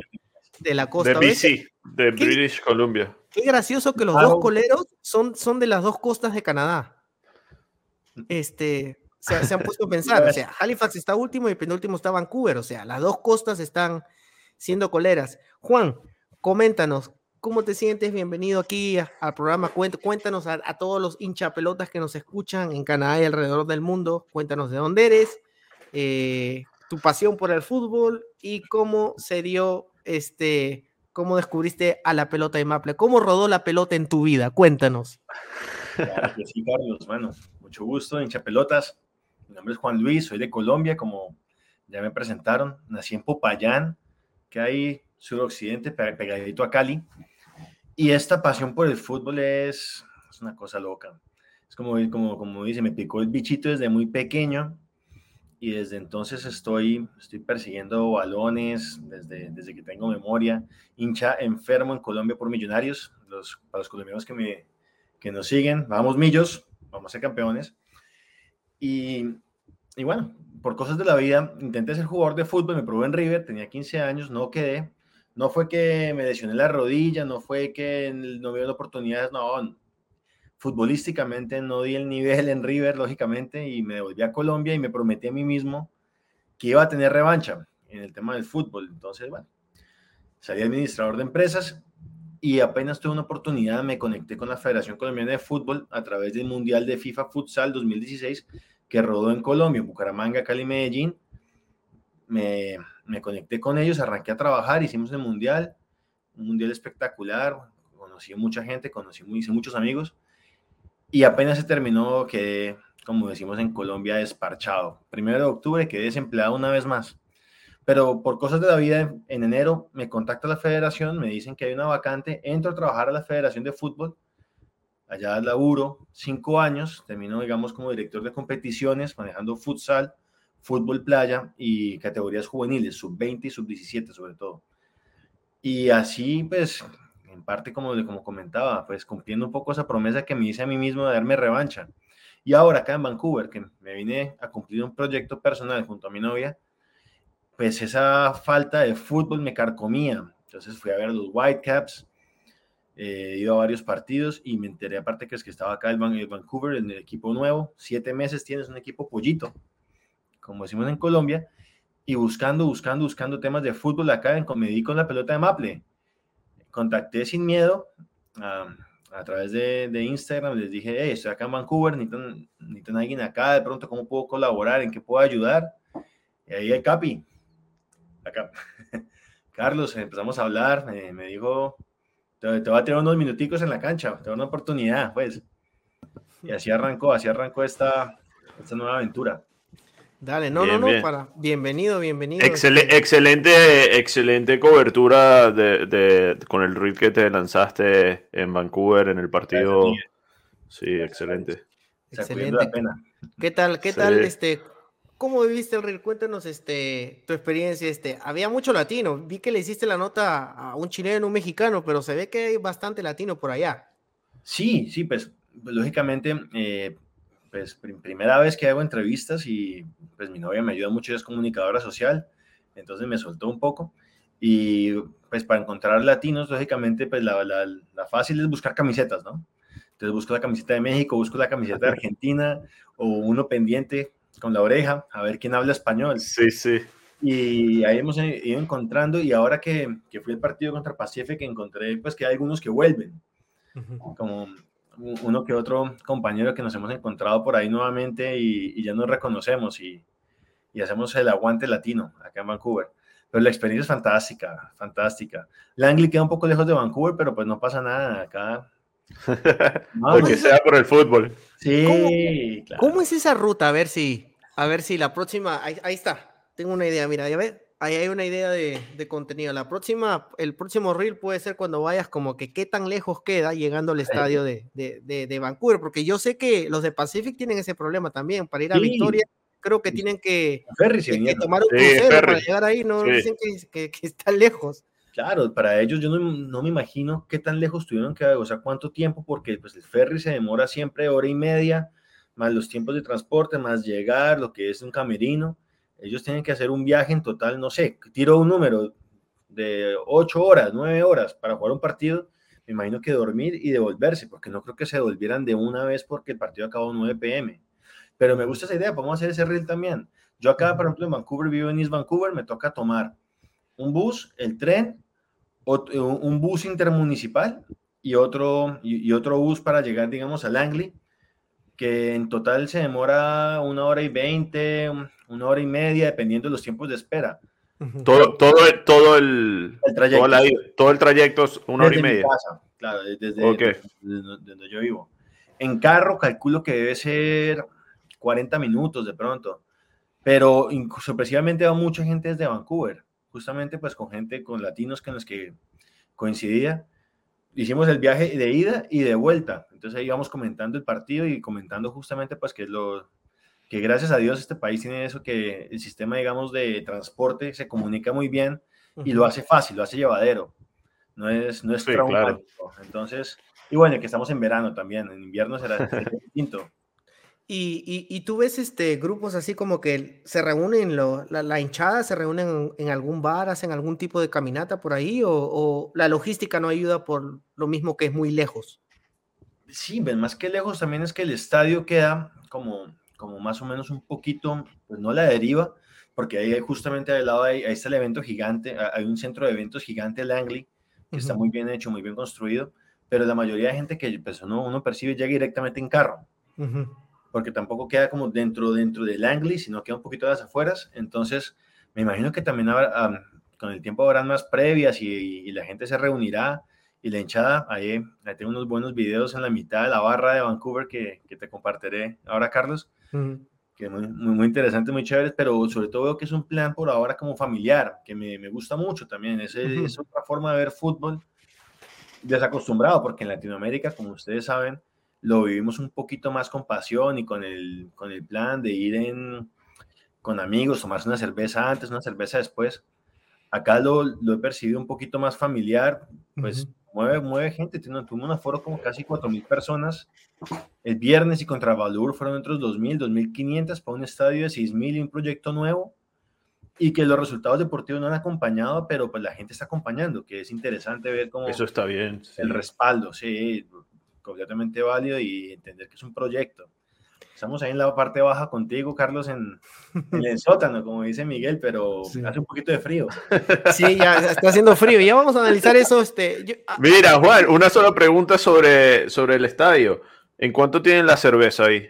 de la costa. De BC, de British Columbia. Qué gracioso que los dos coleros son, son de las dos costas de Canadá. Este, se, han puesto a pensar. O sea, Halifax está último y penúltimo está Vancouver. O sea, las dos costas están siendo coleras. Juan, coméntanos, ¿cómo te sientes? Bienvenido aquí al programa. Cuéntanos a, todos los hinchapelotas que nos escuchan en Canadá y alrededor del mundo. Cuéntanos de dónde eres, eh, tu pasión por el fútbol y cómo se dio este. ¿Cómo descubriste a la pelota de Maple? ¿Cómo rodó la pelota en tu vida? Cuéntanos. Claro sí, Carlos. Bueno, mucho gusto, hinchapelotas. Mi nombre es Juan Luis, soy de Colombia, como ya me presentaron. Nací en Popayán, que hay suroccidente, pegadito a Cali. Y esta pasión por el fútbol es, una cosa loca. Es como, como, como dice, me picó el bichito desde muy pequeño y desde entonces estoy, estoy persiguiendo balones desde, desde que tengo memoria. Hincha enfermo en Colombia por millonarios. Los, para los colombianos que, me, que nos siguen, vamos millos, vamos a ser campeones. Y, y bueno, por cosas de la vida, intenté ser jugador de fútbol, me probé en River, tenía 15 años, no quedé. No fue que me lesioné la rodilla, no fue que no dio oportunidades, no. Futbolísticamente no di el nivel en River, lógicamente, y me devolví a Colombia y me prometí a mí mismo que iba a tener revancha en el tema del fútbol. Entonces, bueno, salí administrador de empresas y apenas tuve una oportunidad, me conecté con la Federación Colombiana de Fútbol a través del Mundial de FIFA Futsal 2016 que rodó en Colombia, Bucaramanga, Cali, Medellín. Me, me conecté con ellos, arranqué a trabajar, hicimos el Mundial, un Mundial espectacular, conocí mucha gente, conocí hice muchos amigos y apenas se terminó que, como decimos en Colombia, desparchado. Primero de octubre quedé desempleado una vez más pero por cosas de la vida, en enero me contacta la federación, me dicen que hay una vacante, entro a trabajar a la Federación de Fútbol, allá laburo cinco años, termino, digamos, como director de competiciones, manejando futsal, fútbol playa y categorías juveniles, sub-20 y sub-17 sobre todo. Y así, pues, en parte, como, como comentaba, pues cumpliendo un poco esa promesa que me hice a mí mismo de darme revancha. Y ahora acá en Vancouver, que me vine a cumplir un proyecto personal junto a mi novia, pues esa falta de fútbol me carcomía. Entonces fui a ver los Whitecaps, eh, he ido a varios partidos y me enteré aparte que es que estaba acá el, Vancouver, en el equipo nuevo, siete meses tienes un equipo pollito, como decimos en Colombia, y buscando, buscando, buscando temas de fútbol acá, me di con la pelota de Maple. Contacté sin miedo a través de, de, Instagram, les dije, hey, estoy acá en Vancouver, necesitan, necesitan alguien acá, de pronto, ¿cómo puedo colaborar? ¿En qué puedo ayudar? Y ahí el Capi, acá, Carlos, empezamos a hablar, me dijo, te, te voy a tener unos minuticos en la cancha, te doy una oportunidad, pues. Y así arrancó, así arrancó esta, esta nueva aventura. Dale, no, no, no, para bienvenido, bienvenido. excelente, excelente cobertura de, con el reel que te lanzaste en Vancouver en el partido. Sí, excelente. Excelente. ¿Qué tal, qué tal, este, cómo viviste el reel? Cuéntanos, este, tu experiencia, este, había mucho latino. Vi que le hiciste la nota a un chileno, un mexicano, pero se ve que hay bastante latino por allá. Sí, sí, pues, lógicamente, eh, pues primera vez que hago entrevistas y pues mi novia me ayuda mucho, es comunicadora social, entonces me soltó un poco y pues para encontrar latinos, lógicamente pues la, la, la, fácil es buscar camisetas, ¿no? Entonces busco la camiseta de México, busco la camiseta de Argentina o uno pendiente con la oreja, a ver quién habla español. Sí, sí. Y ahí hemos ido encontrando y ahora que, que fui el partido contra Pacific encontré pues que hay algunos que vuelven, como uno que otro compañero que nos hemos encontrado por ahí nuevamente y, ya nos reconocemos y, y, hacemos el aguante latino acá en Vancouver. Pero la experiencia es fantástica, fantástica. Langley queda un poco lejos de Vancouver, pero pues no pasa nada acá. Porque sea por el fútbol. Sí, ¿Cómo, ¿Cómo, es esa ruta? A ver si, a ver si la próxima, ahí, ahí está. Tengo una idea, mira, ya ves, ahí hay una idea de, contenido. La próxima, el próximo reel puede ser cuando vayas como que qué tan lejos queda llegando al estadio de, de, Vancouver, porque yo sé que los de Pacific tienen ese problema también. Para ir a Victoria, creo que tienen que, tomar un crucero para llegar ahí, no dicen que, que, está lejos. Claro, para ellos yo no, no, me imagino qué tan lejos tuvieron que, o sea, cuánto tiempo, porque pues el ferry se demora siempre hora y media, más los tiempos de transporte, más llegar, lo que es un camerino ellos tienen que hacer un viaje en total, no sé, tiro un número de ocho horas, nueve horas para jugar un partido, me imagino que dormir y devolverse, porque no creo que se devolvieran de una vez porque el partido acabó 9 pm. Pero me gusta esa idea, podemos hacer ese reel también. Yo acá, por ejemplo, en Vancouver, vivo en East Vancouver, me toca tomar un bus, el tren, un bus intermunicipal y otro, y, otro bus para llegar, digamos, a Langley, que en total se demora una hora y veinte, una hora y media, dependiendo de los tiempos de espera. Todo, todo, todo el, trayecto. todo el trayecto es una hora y media. claro, desde, donde yo vivo. En carro calculo que debe ser 40 minutos de pronto, pero sorpresivamente va mucha gente desde Vancouver, justamente pues con gente, con latinos con los que coincidía. Hicimos el viaje de ida y de vuelta, entonces ahí íbamos comentando el partido y comentando justamente pues que lo, que gracias a Dios este país tiene eso, que el sistema, digamos, de transporte se comunica muy bien y lo hace fácil, lo hace llevadero. No es, no es Entonces, y bueno, que estamos en verano también, en invierno será, distinto. Y, y, tú ves este, grupos así como que se reúnen, lo, la, hinchada se reúnen en, algún bar, hacen algún tipo de caminata por ahí, o, o, la logística no ayuda por lo mismo que es muy lejos. Sí, más que lejos también es que el estadio queda como como más o menos un poquito, pues no la deriva, porque ahí justamente al lado ahí, está el evento gigante, hay un centro de eventos gigante, Langley, que está muy bien hecho, muy bien construido, pero la mayoría de gente que pues, uno, uno percibe llega directamente en carro, porque tampoco queda como dentro, dentro de Langley, sino queda un poquito de las afueras, entonces me imagino que también con el tiempo habrán más previas y, la gente se reunirá y la hinchada, ahí, ahí, tengo unos buenos videos en la mitad de la barra de Vancouver que, que te compartiré ahora, Carlos, que muy, muy, interesante, muy chévere, pero sobre todo veo que es un plan por ahora como familiar, que me, me gusta mucho también. Es, es, otra forma de ver fútbol desacostumbrado, porque en Latinoamérica, como ustedes saben, lo vivimos un poquito más con pasión y con el, con el plan de ir en, con amigos, tomarse una cerveza antes, una cerveza después. Acá lo, lo he percibido un poquito más familiar, pues mueve, mueve gente. Tuvo un aforo como casi 4.000 personas el viernes y contra Valur fueron otros 2.000, 2.500 para un estadio de 6.000 y un proyecto nuevo. Y que los resultados deportivos no han acompañado, pero pues la gente está acompañando, que es interesante ver cómo... Eso está bien. El respaldo, sí, completamente válido y entender que es un proyecto. Estamos ahí en la parte baja contigo, Carlos, en, el sótano, como dice Miguel, pero hace un poquito de frío. Sí, ya está haciendo frío. Ya vamos a analizar eso. Este, ah, Mira, Juan, una sola pregunta sobre, sobre el estadio. ¿En cuánto tienen la cerveza ahí?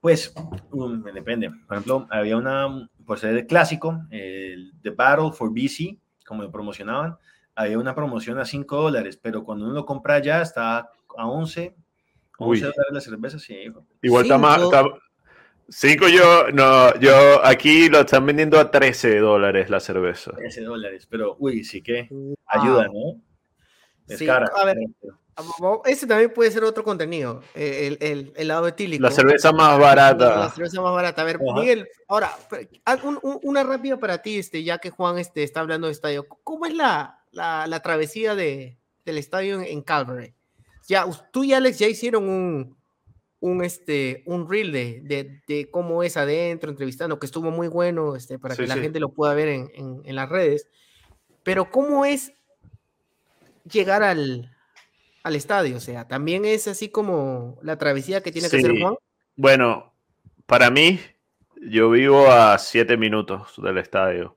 Pues um, depende. Por ejemplo, había una, por ser el clásico, el The Battle for BC, como lo promocionaban, había una promoción a 5 dólares, pero cuando uno lo compra ya está a 11 11 dólares la cerveza, sí. Igual está más. 5 yo, no, yo aquí lo están vendiendo a 13 dólares la cerveza. 13 dólares, pero uy, sí que ayuda, ¿no? Es cara. A ver, ese también puede ser otro contenido, el, el, el lado etílico. La cerveza más barata. La, cerveza más barata. A ver, Miguel, ahora, una rápida para ti, este, ya que Juan este, está hablando de estadio. ¿Cómo es la, la, la travesía de, del estadio en, en Calvary? Ya, tú y Alex ya hicieron un, un, este, un reel de, de, de, cómo es adentro, entrevistando, que estuvo muy bueno este, para que la gente lo pueda ver en, en, en, las redes. Pero ¿cómo es llegar al, al estadio? O sea, ¿también es así como la travesía que tiene que hacer Juan? Bueno, para mí, yo vivo a siete minutos del estadio.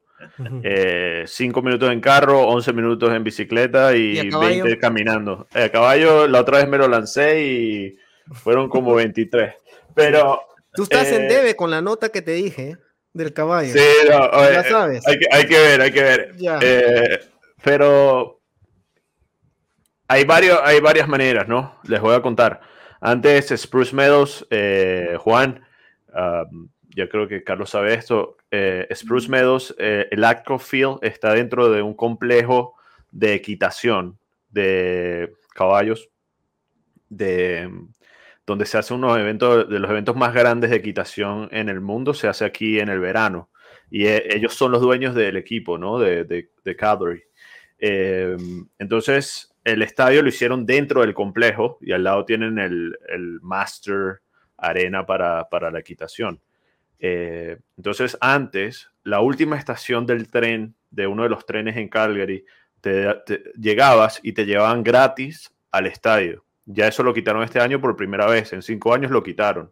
Eh, cinco minutos en carro, 11 minutos en bicicleta y, 20 caminando. El eh, caballo, la otra vez me lo lancé y fueron como 23. Pero. Tú estás en eh, debe con la nota que te dije del caballo. Sí, ya sabes. Hay que, hay que, ver, hay que ver. pero hay, varios, hay varias maneras, ¿no? Les voy a contar. Antes, Spruce Meadows, Juan, um, ya creo que Carlos sabe esto, eh, Spruce Meadows, eh, el Acro Field está dentro de un complejo de equitación de caballos, de, donde se hace unos eventos, de los eventos más grandes de equitación en el mundo, se hace aquí en el verano. Y eh, ellos son los dueños del equipo, ¿no? De, de, entonces, el estadio lo hicieron dentro del complejo y al lado tienen el, el Master Arena para, para la equitación. Eh, entonces, antes, la última estación del tren, de uno de los trenes en Calgary, te, llegabas y te llevaban gratis al estadio. Ya eso lo quitaron este año por primera vez, en cinco años lo quitaron.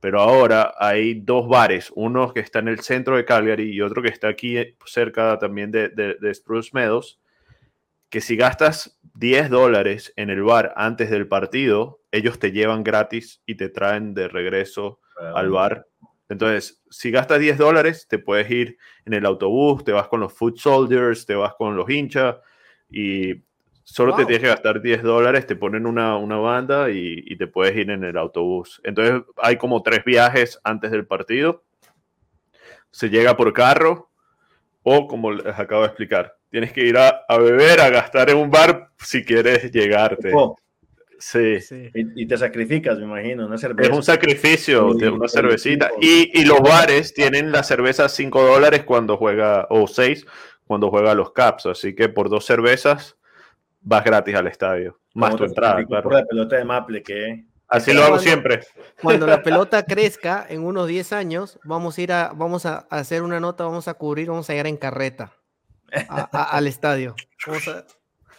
Pero ahora hay dos bares, uno que está en el centro de Calgary y otro que está aquí eh, cerca también de, de Spruce Meadows, que si gastas 10 dólares en el bar antes del partido, ellos te llevan gratis y te traen de regreso al bar entonces, si gastas 10 dólares, te puedes ir en el autobús, te vas con los foot soldiers, te vas con los hinchas y solo te tienes que gastar 10 dólares, te ponen una, una banda y, te puedes ir en el autobús. Entonces, hay como tres viajes antes del partido. Se llega por carro o, como les acabo de explicar, tienes que ir a, beber, a gastar en un bar si quieres llegarte. Sí. Y, te sacrificas, me imagino, una cerveza. Es un sacrificio de una cervecita. Y, y, los bares tienen la cerveza 5 dólares cuando juega, o 6 cuando juega los Caps. Así que por dos cervezas vas gratis al estadio. Más tu entrada, claro. Por la pelota de Maple, que. Así lo hago siempre. Cuando la pelota crezca en unos 10 años, vamos a ir a, vamos a hacer una nota, vamos a cubrir, vamos a ir en carreta al estadio. Vamos a,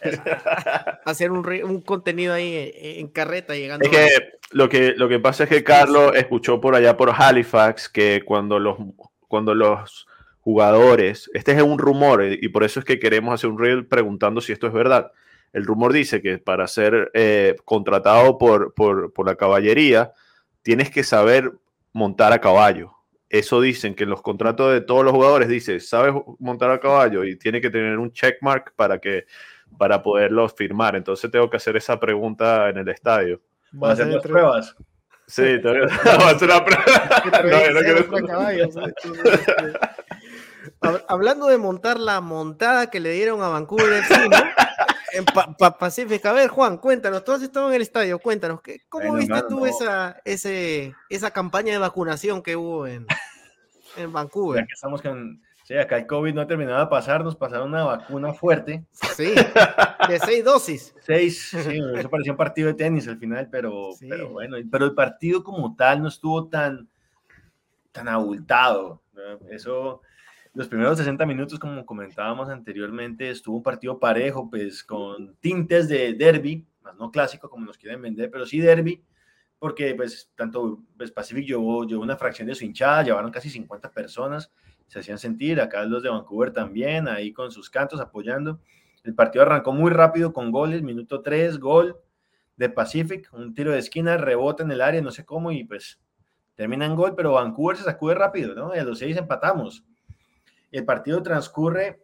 hacer un, un, contenido ahí en, carreta llegando. Es que lo, que lo que pasa es que Carlos escuchó por allá por Halifax que cuando los, cuando los jugadores, este es un rumor y por eso es que queremos hacer un reel preguntando si esto es verdad. El rumor dice que para ser eh, contratado por, por, por la caballería tienes que saber montar a caballo eso dicen que en los contratos de todos los jugadores dice, sabes montar a caballo y tiene que tener un checkmark para que para poderlos firmar. Entonces tengo que hacer esa pregunta en el estadio. ¿Vas a hacer las pruebas? Sí, tengo que hacer una prueba. Hablando de montar la montada que le dieron a Vancouver en Pacífica. A ver, Juan, cuéntanos, tú has estado en el estadio, cuéntanos, ¿cómo viste tú esa, ese, esa campaña de vacunación que hubo en, en Vancouver? Ya que estamos con, Sí, acá el COVID no ha terminado de pasar, nos pasaron una vacuna fuerte. Sí, de seis dosis. Seis, sí, eso parecía un partido de tenis al final, pero, pero bueno, pero el partido como tal no estuvo tan, tan abultado. Eso, los primeros 60 minutos, como comentábamos anteriormente, estuvo un partido parejo, pues con tintes de derby, más no clásico como nos quieren vender, pero sí derby, porque pues tanto pues, Pacific llevó, llevó una fracción de su hinchada, llevaron casi 50 personas, se hacían sentir, acá los de Vancouver también, ahí con sus cantos apoyando. El partido arrancó muy rápido con goles, minuto 3, gol de Pacific, un tiro de esquina, rebota en el área, no sé cómo, y pues termina en gol, pero Vancouver se sacude rápido, ¿no? Y a los seis empatamos. El partido transcurre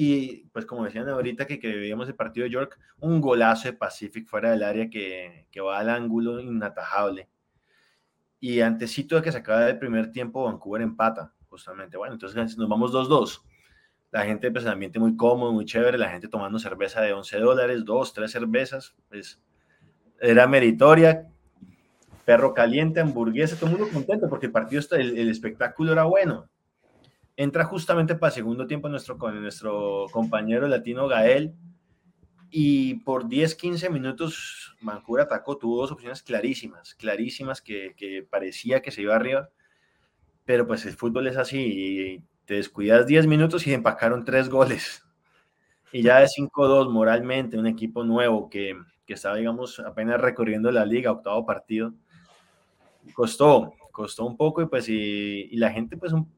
y pues como decían ahorita que, que veíamos el partido de York, un golazo de Pacific fuera del área que, que va al ángulo inatajable. Y antesito de que se acabe el primer tiempo, Vancouver empata, justamente. Bueno, entonces nos vamos 2-2. La gente, pues el ambiente muy cómodo, muy chévere, la gente tomando cerveza de 11 dólares, dos, tres cervezas, pues era meritoria. Perro caliente, hamburguesa, todo el mundo contento porque el partido, el, espectáculo era bueno entra justamente para segundo tiempo nuestro, nuestro compañero latino Gael y por 10, 15 minutos Vancouver atacó, tuvo dos opciones clarísimas, clarísimas que, que, parecía que se iba arriba, pero pues el fútbol es así, y te descuidas 10 minutos y empacaron tres goles. Y ya de 5-2 moralmente, un equipo nuevo que, que estaba, digamos, apenas recorriendo la liga, octavo partido, costó, costó un poco y pues y, y la gente pues un,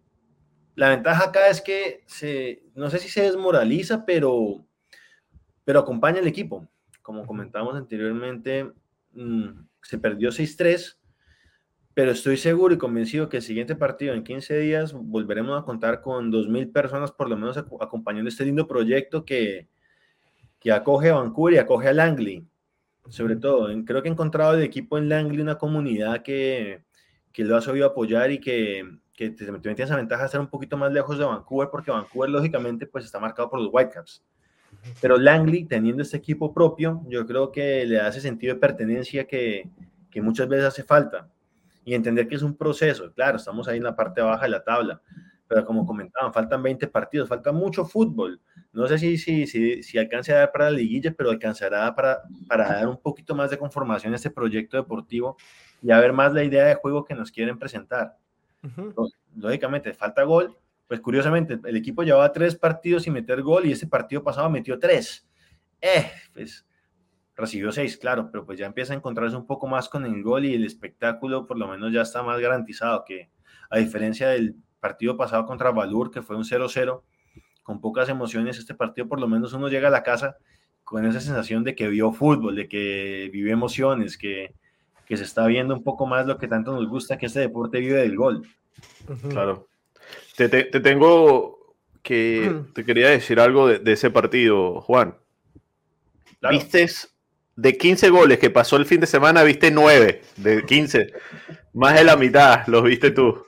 la ventaja acá es que se, no sé si se desmoraliza, pero, pero acompaña al equipo. Como comentamos anteriormente, mmm, se perdió 6-3, pero estoy seguro y convencido que el siguiente partido en 15 días volveremos a contar con 2.000 personas por lo menos acompañando este lindo proyecto que, que acoge a Vancouver y acoge a Langley. Sobre todo, creo que he encontrado el equipo en Langley una comunidad que, que lo ha sabido apoyar y que, que te, te esa ventaja de estar un poquito más lejos de Vancouver, porque Vancouver lógicamente pues está marcado por los Whitecaps. Pero Langley, teniendo este equipo propio, yo creo que le da ese sentido de pertenencia que, que muchas veces hace falta. Y entender que es un proceso. Claro, estamos ahí en la parte baja de la tabla, pero como comentaban, faltan 20 partidos, falta mucho fútbol. No sé si, si, si, si alcance a dar para la liguilla, pero alcanzará para, para dar un poquito más de conformación a este proyecto deportivo y a ver más la idea de juego que nos quieren presentar. Lógicamente, falta gol. Pues curiosamente, el equipo llevaba tres partidos sin meter gol y ese partido pasado metió tres. Eh, pues recibió seis, claro, pero pues ya empieza a encontrarse un poco más con el gol y el espectáculo por lo menos ya está más garantizado que a diferencia del partido pasado contra Valur, que fue un 0-0, con pocas emociones, este partido por lo menos uno llega a la casa con esa sensación de que vio fútbol, de que vive emociones, que, que se está viendo un poco más lo que tanto nos gusta, que este deporte vive del gol. Claro. Te, te, te tengo que, te quería decir algo de, de ese partido, Juan. Claro. Vistes de 15 goles que pasó el fin de semana, viste 9 de 15. Más de la mitad los viste tú.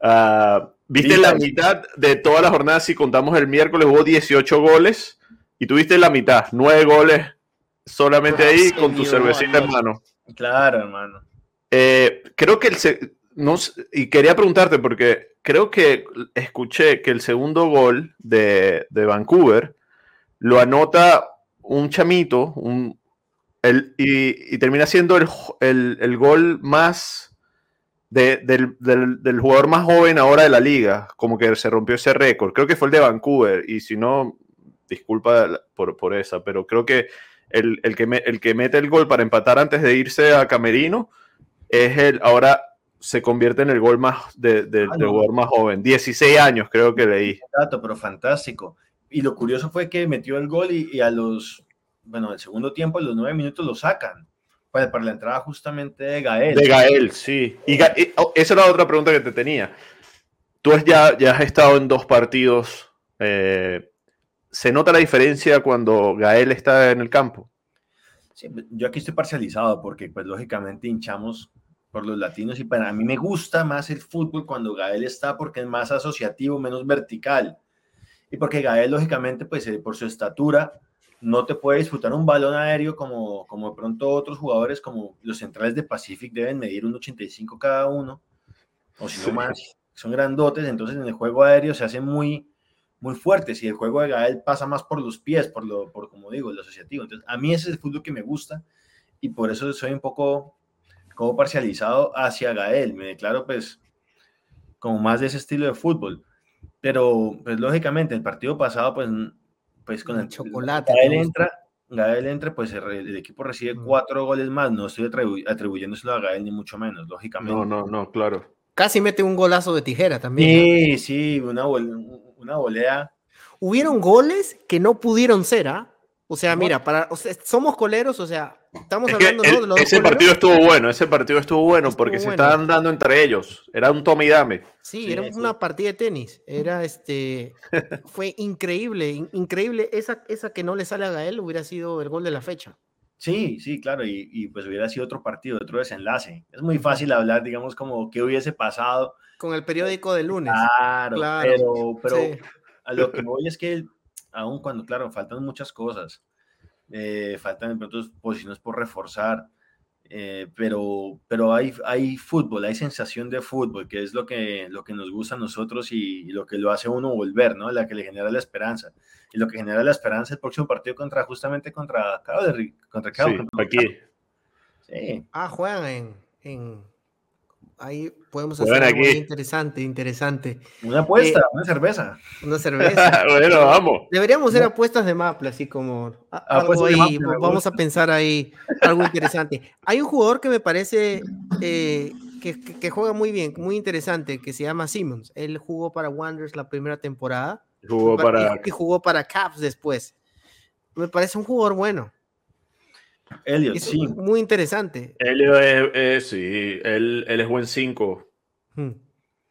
Uh, viste la mitad de toda la jornada, si contamos el miércoles, hubo 18 goles y tuviste la mitad, 9 goles solamente ah, ahí sí, con tu cervecita en mano. Claro, hermano. Eh, creo que el. No, y quería preguntarte, porque creo que escuché que el segundo gol de, de Vancouver lo anota un chamito un, el, y, y, termina siendo el, el, el gol más de, del, del, del, jugador más joven ahora de la liga. Como que se rompió ese récord. Creo que fue el de Vancouver. Y si no, disculpa por, por esa, pero creo que el, el, que me, el que mete el gol para empatar antes de irse a Camerino es el, ahora se convierte en el gol más de, de, ah, no. jugador más joven. 16 años creo que leí. Dato, pero fantástico. Y lo curioso fue que metió el gol y, y a los, bueno, el segundo tiempo, los nueve minutos lo sacan. Para, para la entrada justamente de Gael. De Gael, sí. Y, y oh, esa era otra pregunta que te tenía. Tú ya, ya has estado en dos partidos eh, ¿se nota la diferencia cuando Gael está en el campo? Sí, yo aquí estoy parcializado porque pues lógicamente hinchamos por los latinos y para mí me gusta más el fútbol cuando Gael está porque es más asociativo, menos vertical. Y porque Gael lógicamente pues eh, por su estatura no te puede disfrutar un balón aéreo como, como de pronto otros jugadores como los centrales de Pacific deben medir un 85 cada uno o si no sí. más, son grandotes, entonces en el juego aéreo se hace muy muy fuertes y el juego de Gael pasa más por los pies, por lo, por como digo, el asociativo. Entonces, a mí ese es el fútbol que me gusta y por eso soy un poco como parcializado hacia Gael. Me declaro pues como más de ese estilo de fútbol. Pero pues lógicamente el partido pasado pues pues con el chocolate. Gael entra Gael entre, pues el, equipo recibe cuatro goles más. No estoy atribuyéndoselo a Gael, ni mucho menos, lógicamente. No, no, no, claro. Casi mete un golazo de tijera también. Sí, sí, una, una volea. Hubieron goles que no pudieron ser, ¿ah? O sea, mira, para, somos coleros, o sea, estamos hablando de los Ese partido estuvo bueno, ese partido estuvo bueno porque se estaban dando entre ellos. Era un tome y dame. Sí, era una partida de tenis. Era este. fue increíble, increíble. Esa, esa que no le sale a Gael hubiera sido el gol de la fecha. Sí, sí, claro, y, y, pues hubiera sido otro partido, otro desenlace. Es muy fácil hablar, digamos, como qué hubiese pasado. Con el periódico de lunes. Claro, pero, pero a lo que voy es que aún cuando, claro, faltan muchas cosas, eh, faltan de pronto posiciones por reforzar, eh, pero, pero hay, hay fútbol, hay sensación de fútbol, que es lo que, lo que nos gusta a nosotros y, lo que lo hace uno volver, ¿no? La que le genera la esperanza. Y lo que genera la esperanza el próximo partido contra, justamente contra Cabo de contra Cabo. Sí, aquí. Sí. Ah, juegan en ahí podemos hacer algo muy interesante, interesante. Una apuesta, eh, una cerveza. Una cerveza. bueno, vamos. Deberíamos hacer apuestas de Maple, así como algo ahí, vamos a pensar ahí algo interesante. Hay un jugador que me parece eh, que, juega muy bien, muy interesante, que se llama Simmons. Él jugó para Wanderers la primera temporada. Jugó para... Y jugó para Caps después. Me parece un jugador bueno. Elliot, sí. Muy interesante. Elliot es, sí, él, él, es buen 5. Hmm.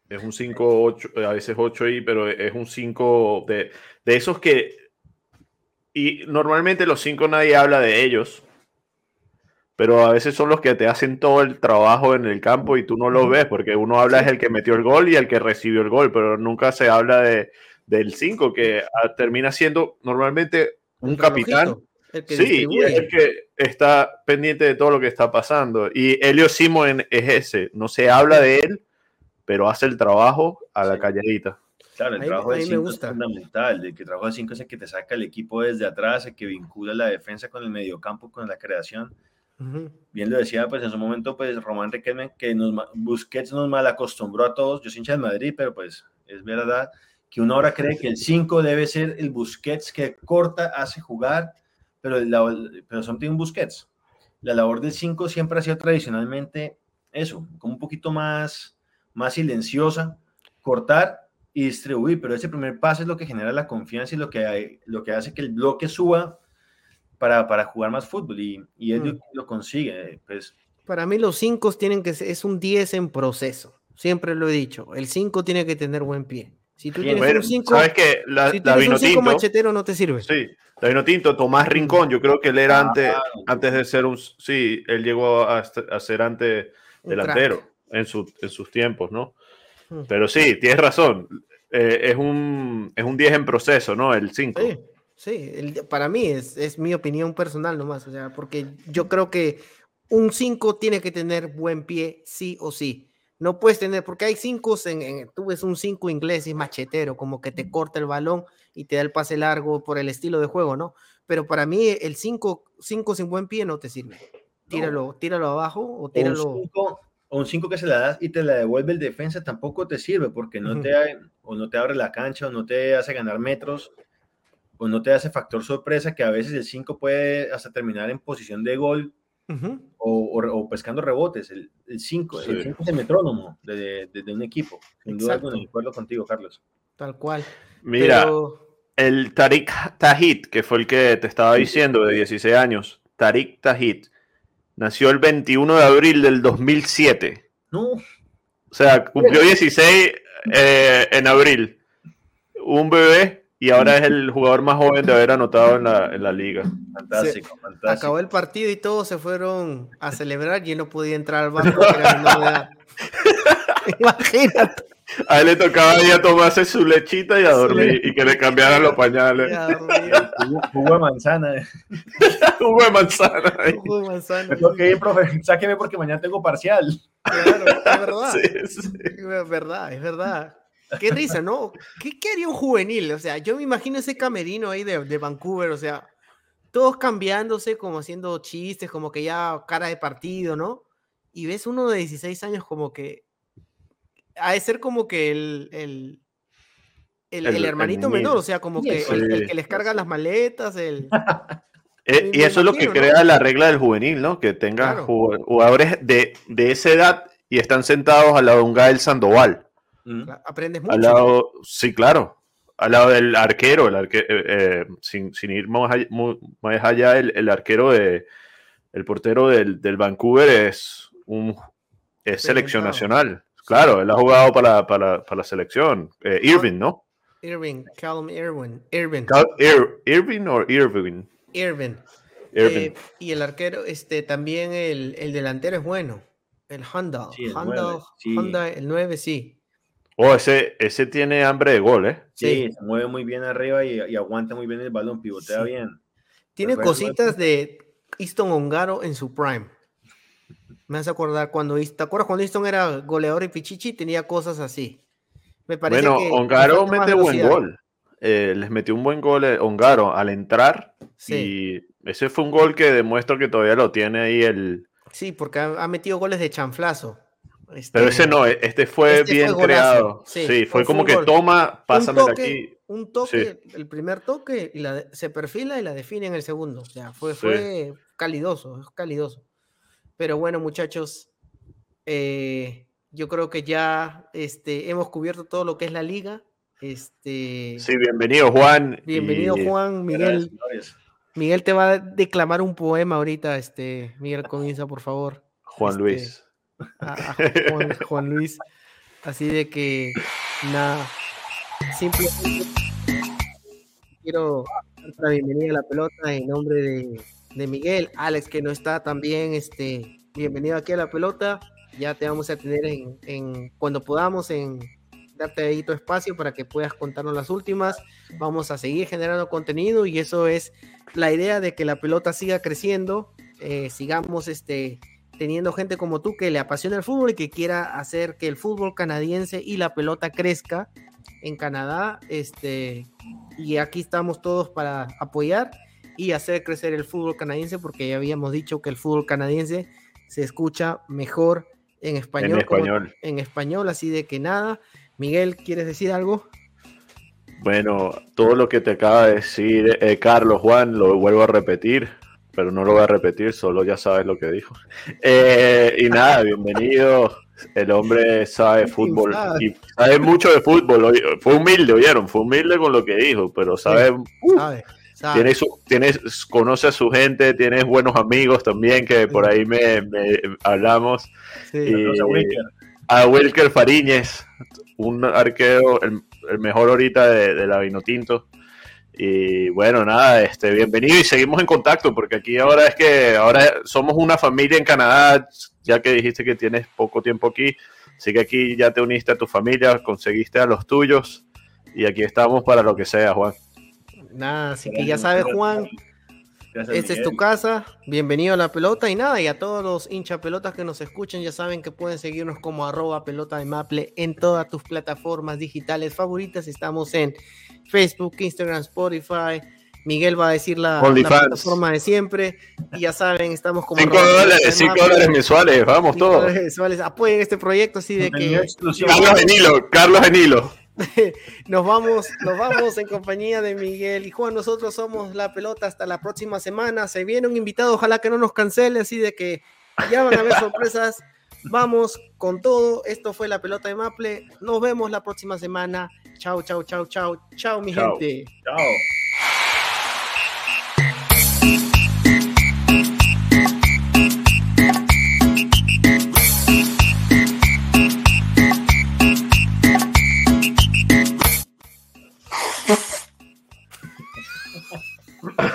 Es un 5, 8, a veces 8 ahí, pero es un 5 de, de, esos que. Y normalmente los 5 nadie habla de ellos, pero a veces son los que te hacen todo el trabajo en el campo y tú no los ves, porque uno habla es el que metió el gol y el que recibió el gol, pero nunca se habla de, del 5, que ah, termina siendo normalmente un capitán sí, y es el que está pendiente de todo lo que está pasando. Y Elio Simon es ese, no se habla de él, pero hace el trabajo a la calladita. Claro, el trabajo de 5 es fundamental. El que trabajo de 5 es el que te saca el equipo desde atrás, el que vincula la defensa con el mediocampo, con la creación. Bien lo decía, pues en su momento, pues Román Riquelme, que nos, Busquets nos mal acostumbró a todos. Yo soy hincha del Madrid, pero pues es verdad que uno ahora cree que el 5 debe ser el Busquets que corta, hace jugar pero, el, pero son un Busquets. La labor del 5 siempre ha sido tradicionalmente eso, como un poquito más, más silenciosa, cortar y distribuir, pero ese primer paso es lo que genera la confianza y lo que, lo que hace que el bloque suba para, para jugar más fútbol y, y él mm. lo consigue. Pues. Para mí los 5 tienen que es un 10 en proceso, siempre lo he dicho, el 5 tiene que tener buen pie. Si tú tienes un 5 si un machetero no te sirve. Sí, la Tinto, Tomás Rincón, yo creo que él era ah, antes, antes de ser un, sí, él llegó a, ser antes delantero en, su, en sus tiempos, ¿no? Hmm. Pero sí, tienes razón, eh, es, un, es un 10 en proceso, ¿no? El 5. Sí, sí para mí es, es mi opinión personal nomás, o sea, porque yo creo que un 5 tiene que tener buen pie, sí o sí. No puedes tener, porque hay cinco, en, tú ves un cinco inglés y machetero, como que te corta el balón y te da el pase largo por el estilo de juego, ¿no? Pero para mí el cinco, cinco sin buen pie no te sirve. Tíralo, tíralo abajo o tíralo. O un 5 que se la das y te la devuelve el defensa tampoco te sirve porque no te, o no te abre la cancha o no te hace ganar metros o no te hace factor sorpresa que a veces el 5 puede hasta terminar en posición de gol o, pescando rebotes. El 5 el es el metrónomo de, un equipo. Sin duda, de acuerdo contigo, Carlos. Tal cual. Mira, el Tariq Tahit, que fue el que te estaba diciendo, de 16 años, Tariq Tahit, nació el 21 de abril del 2007. No. O sea, cumplió 16 eh, en abril. Un bebé y ahora es el jugador más joven de haber anotado en la, en la liga. Fantástico, fantástico. Acabó el partido y todos se fueron a celebrar y él no podía entrar al banco. Imagínate. A él le tocaba ir a tomarse su lechita y a dormir y que le cambiaran los pañales. Jugo de manzana. Jugo de manzana. Jugo de manzana. Me profe, sáqueme porque mañana tengo parcial. Claro, es verdad. Es verdad, es verdad. Qué risa, ¿no? ¿Qué, quería un juvenil? O sea, yo me imagino ese camerino ahí de, de, Vancouver, o sea, todos cambiándose, como haciendo chistes, como que ya cara de partido, ¿no? Y ves uno de 16 años como que... Ha de ser como que el, el, el, hermanito menor, o sea, como que el, que les carga las maletas, el... Eh, y eso es lo que crea la regla del juvenil, ¿no? Que tengas jugadores de, esa edad y están sentados al lado de un Gael Sandoval. Aprendes mucho. Al lado, sí, claro. Al lado del arquero, el eh, eh, sin, ir más allá, el, arquero de el portero del, Vancouver es un es selección nacional. Claro, él ha jugado para, para, para la selección. Irving, ¿no? Irving, Callum Irwin. Irving. Irving o Irving? Irving. Eh, y el arquero, este, también el, el, delantero es bueno. El Honda. Honda, el 9, sí. Oh, ese, ese tiene hambre de gol, ¿eh? Sí, se mueve muy bien arriba y, aguanta muy bien el balón, pivotea bien. Tiene cositas de Easton Ongaro en su prime. Me hace acordar cuando, ¿te acuerdas cuando Easton era goleador y pichichi? Tenía cosas así. Me parece bueno, Ongaro mete buen gol. Eh, les metió un buen gol eh, Ongaro al entrar. Y ese fue un gol que demuestra que todavía lo tiene ahí el. Sí, porque ha, metido goles de chanflazo. Este, Pero ese no, este fue este bien creado. Sí, fue como que toma, pásame de aquí. Un toque, el primer toque, y la, se perfila y la define en el segundo. O sea, fue, fue calidoso, calidoso. Pero bueno, muchachos, eh, yo creo que ya este, hemos cubierto todo lo que es la liga. Este, sí, bienvenido Juan. Bienvenido Juan, Miguel. Miguel te va a declamar un poema ahorita, este, Miguel comienza, por favor. Juan este, Luis. Juan, Luis. Así de que, nada, simplemente quiero dar la bienvenida a la pelota en nombre de, Miguel. Alex, que no está también, este, bienvenido aquí a la pelota. Ya te vamos a tener en, en cuando podamos en darte ahí tu espacio para que puedas contarnos las últimas. Vamos a seguir generando contenido y eso es la idea de que la pelota siga creciendo, eh, sigamos este, teniendo gente como tú que le apasiona el fútbol y que quiera hacer que el fútbol canadiense y la pelota crezca en Canadá. Este, y aquí estamos todos para apoyar y hacer crecer el fútbol canadiense porque ya habíamos dicho que el fútbol canadiense se escucha mejor en español. En español. en español, así de que nada. Miguel, ¿quieres decir algo? Bueno, todo lo que te acaba de decir eh, Carlos Juan, lo vuelvo a repetir, pero no lo voy a repetir, solo ya sabes lo que dijo. Eh, y nada, bienvenido. El hombre sabe fútbol y sabe mucho de fútbol. Fue humilde, oyeron, fue humilde con lo que dijo, pero sabe, uh, Tiene su, tiene, conoce a su gente, tiene buenos amigos también que por ahí me, hablamos. y, a Wilker Fariñez, un arquero, el, mejor ahorita de, la Vinotinto. Y bueno, nada, este, bienvenido y seguimos en contacto porque aquí ahora es que ahora somos una familia en Canadá, ya que dijiste que tienes poco tiempo aquí, así que aquí ya te uniste a tu familia, conseguiste a los tuyos y aquí estamos para lo que sea, Juan. Nada, así que ya sabes, Juan, esta es tu casa, bienvenido a la pelota y nada, y a todos los hincha pelotas que nos escuchen, ya saben que pueden seguirnos como arroba pelota de Maple en todas tus plataformas digitales favoritas. Estamos en Facebook, Instagram, Spotify. Miguel va a decir la, plataforma de siempre. Y ya saben, estamos como. 5 dólares, dólares mensuales, vamos todos. Apoyen este proyecto así de que. Carlos Genilo, Carlos Genilo. nos vamos, nos vamos en compañía de Miguel y Juan. Nosotros somos La Pelota. Hasta la próxima semana. Se viene un invitado. Ojalá que no nos cancele, así de que ya van a haber sorpresas. Vamos con todo. Esto fue La Pelota de Maple. Nos vemos la próxima semana. Chao, chao, chao, chao. Chao, mi gente. Chao.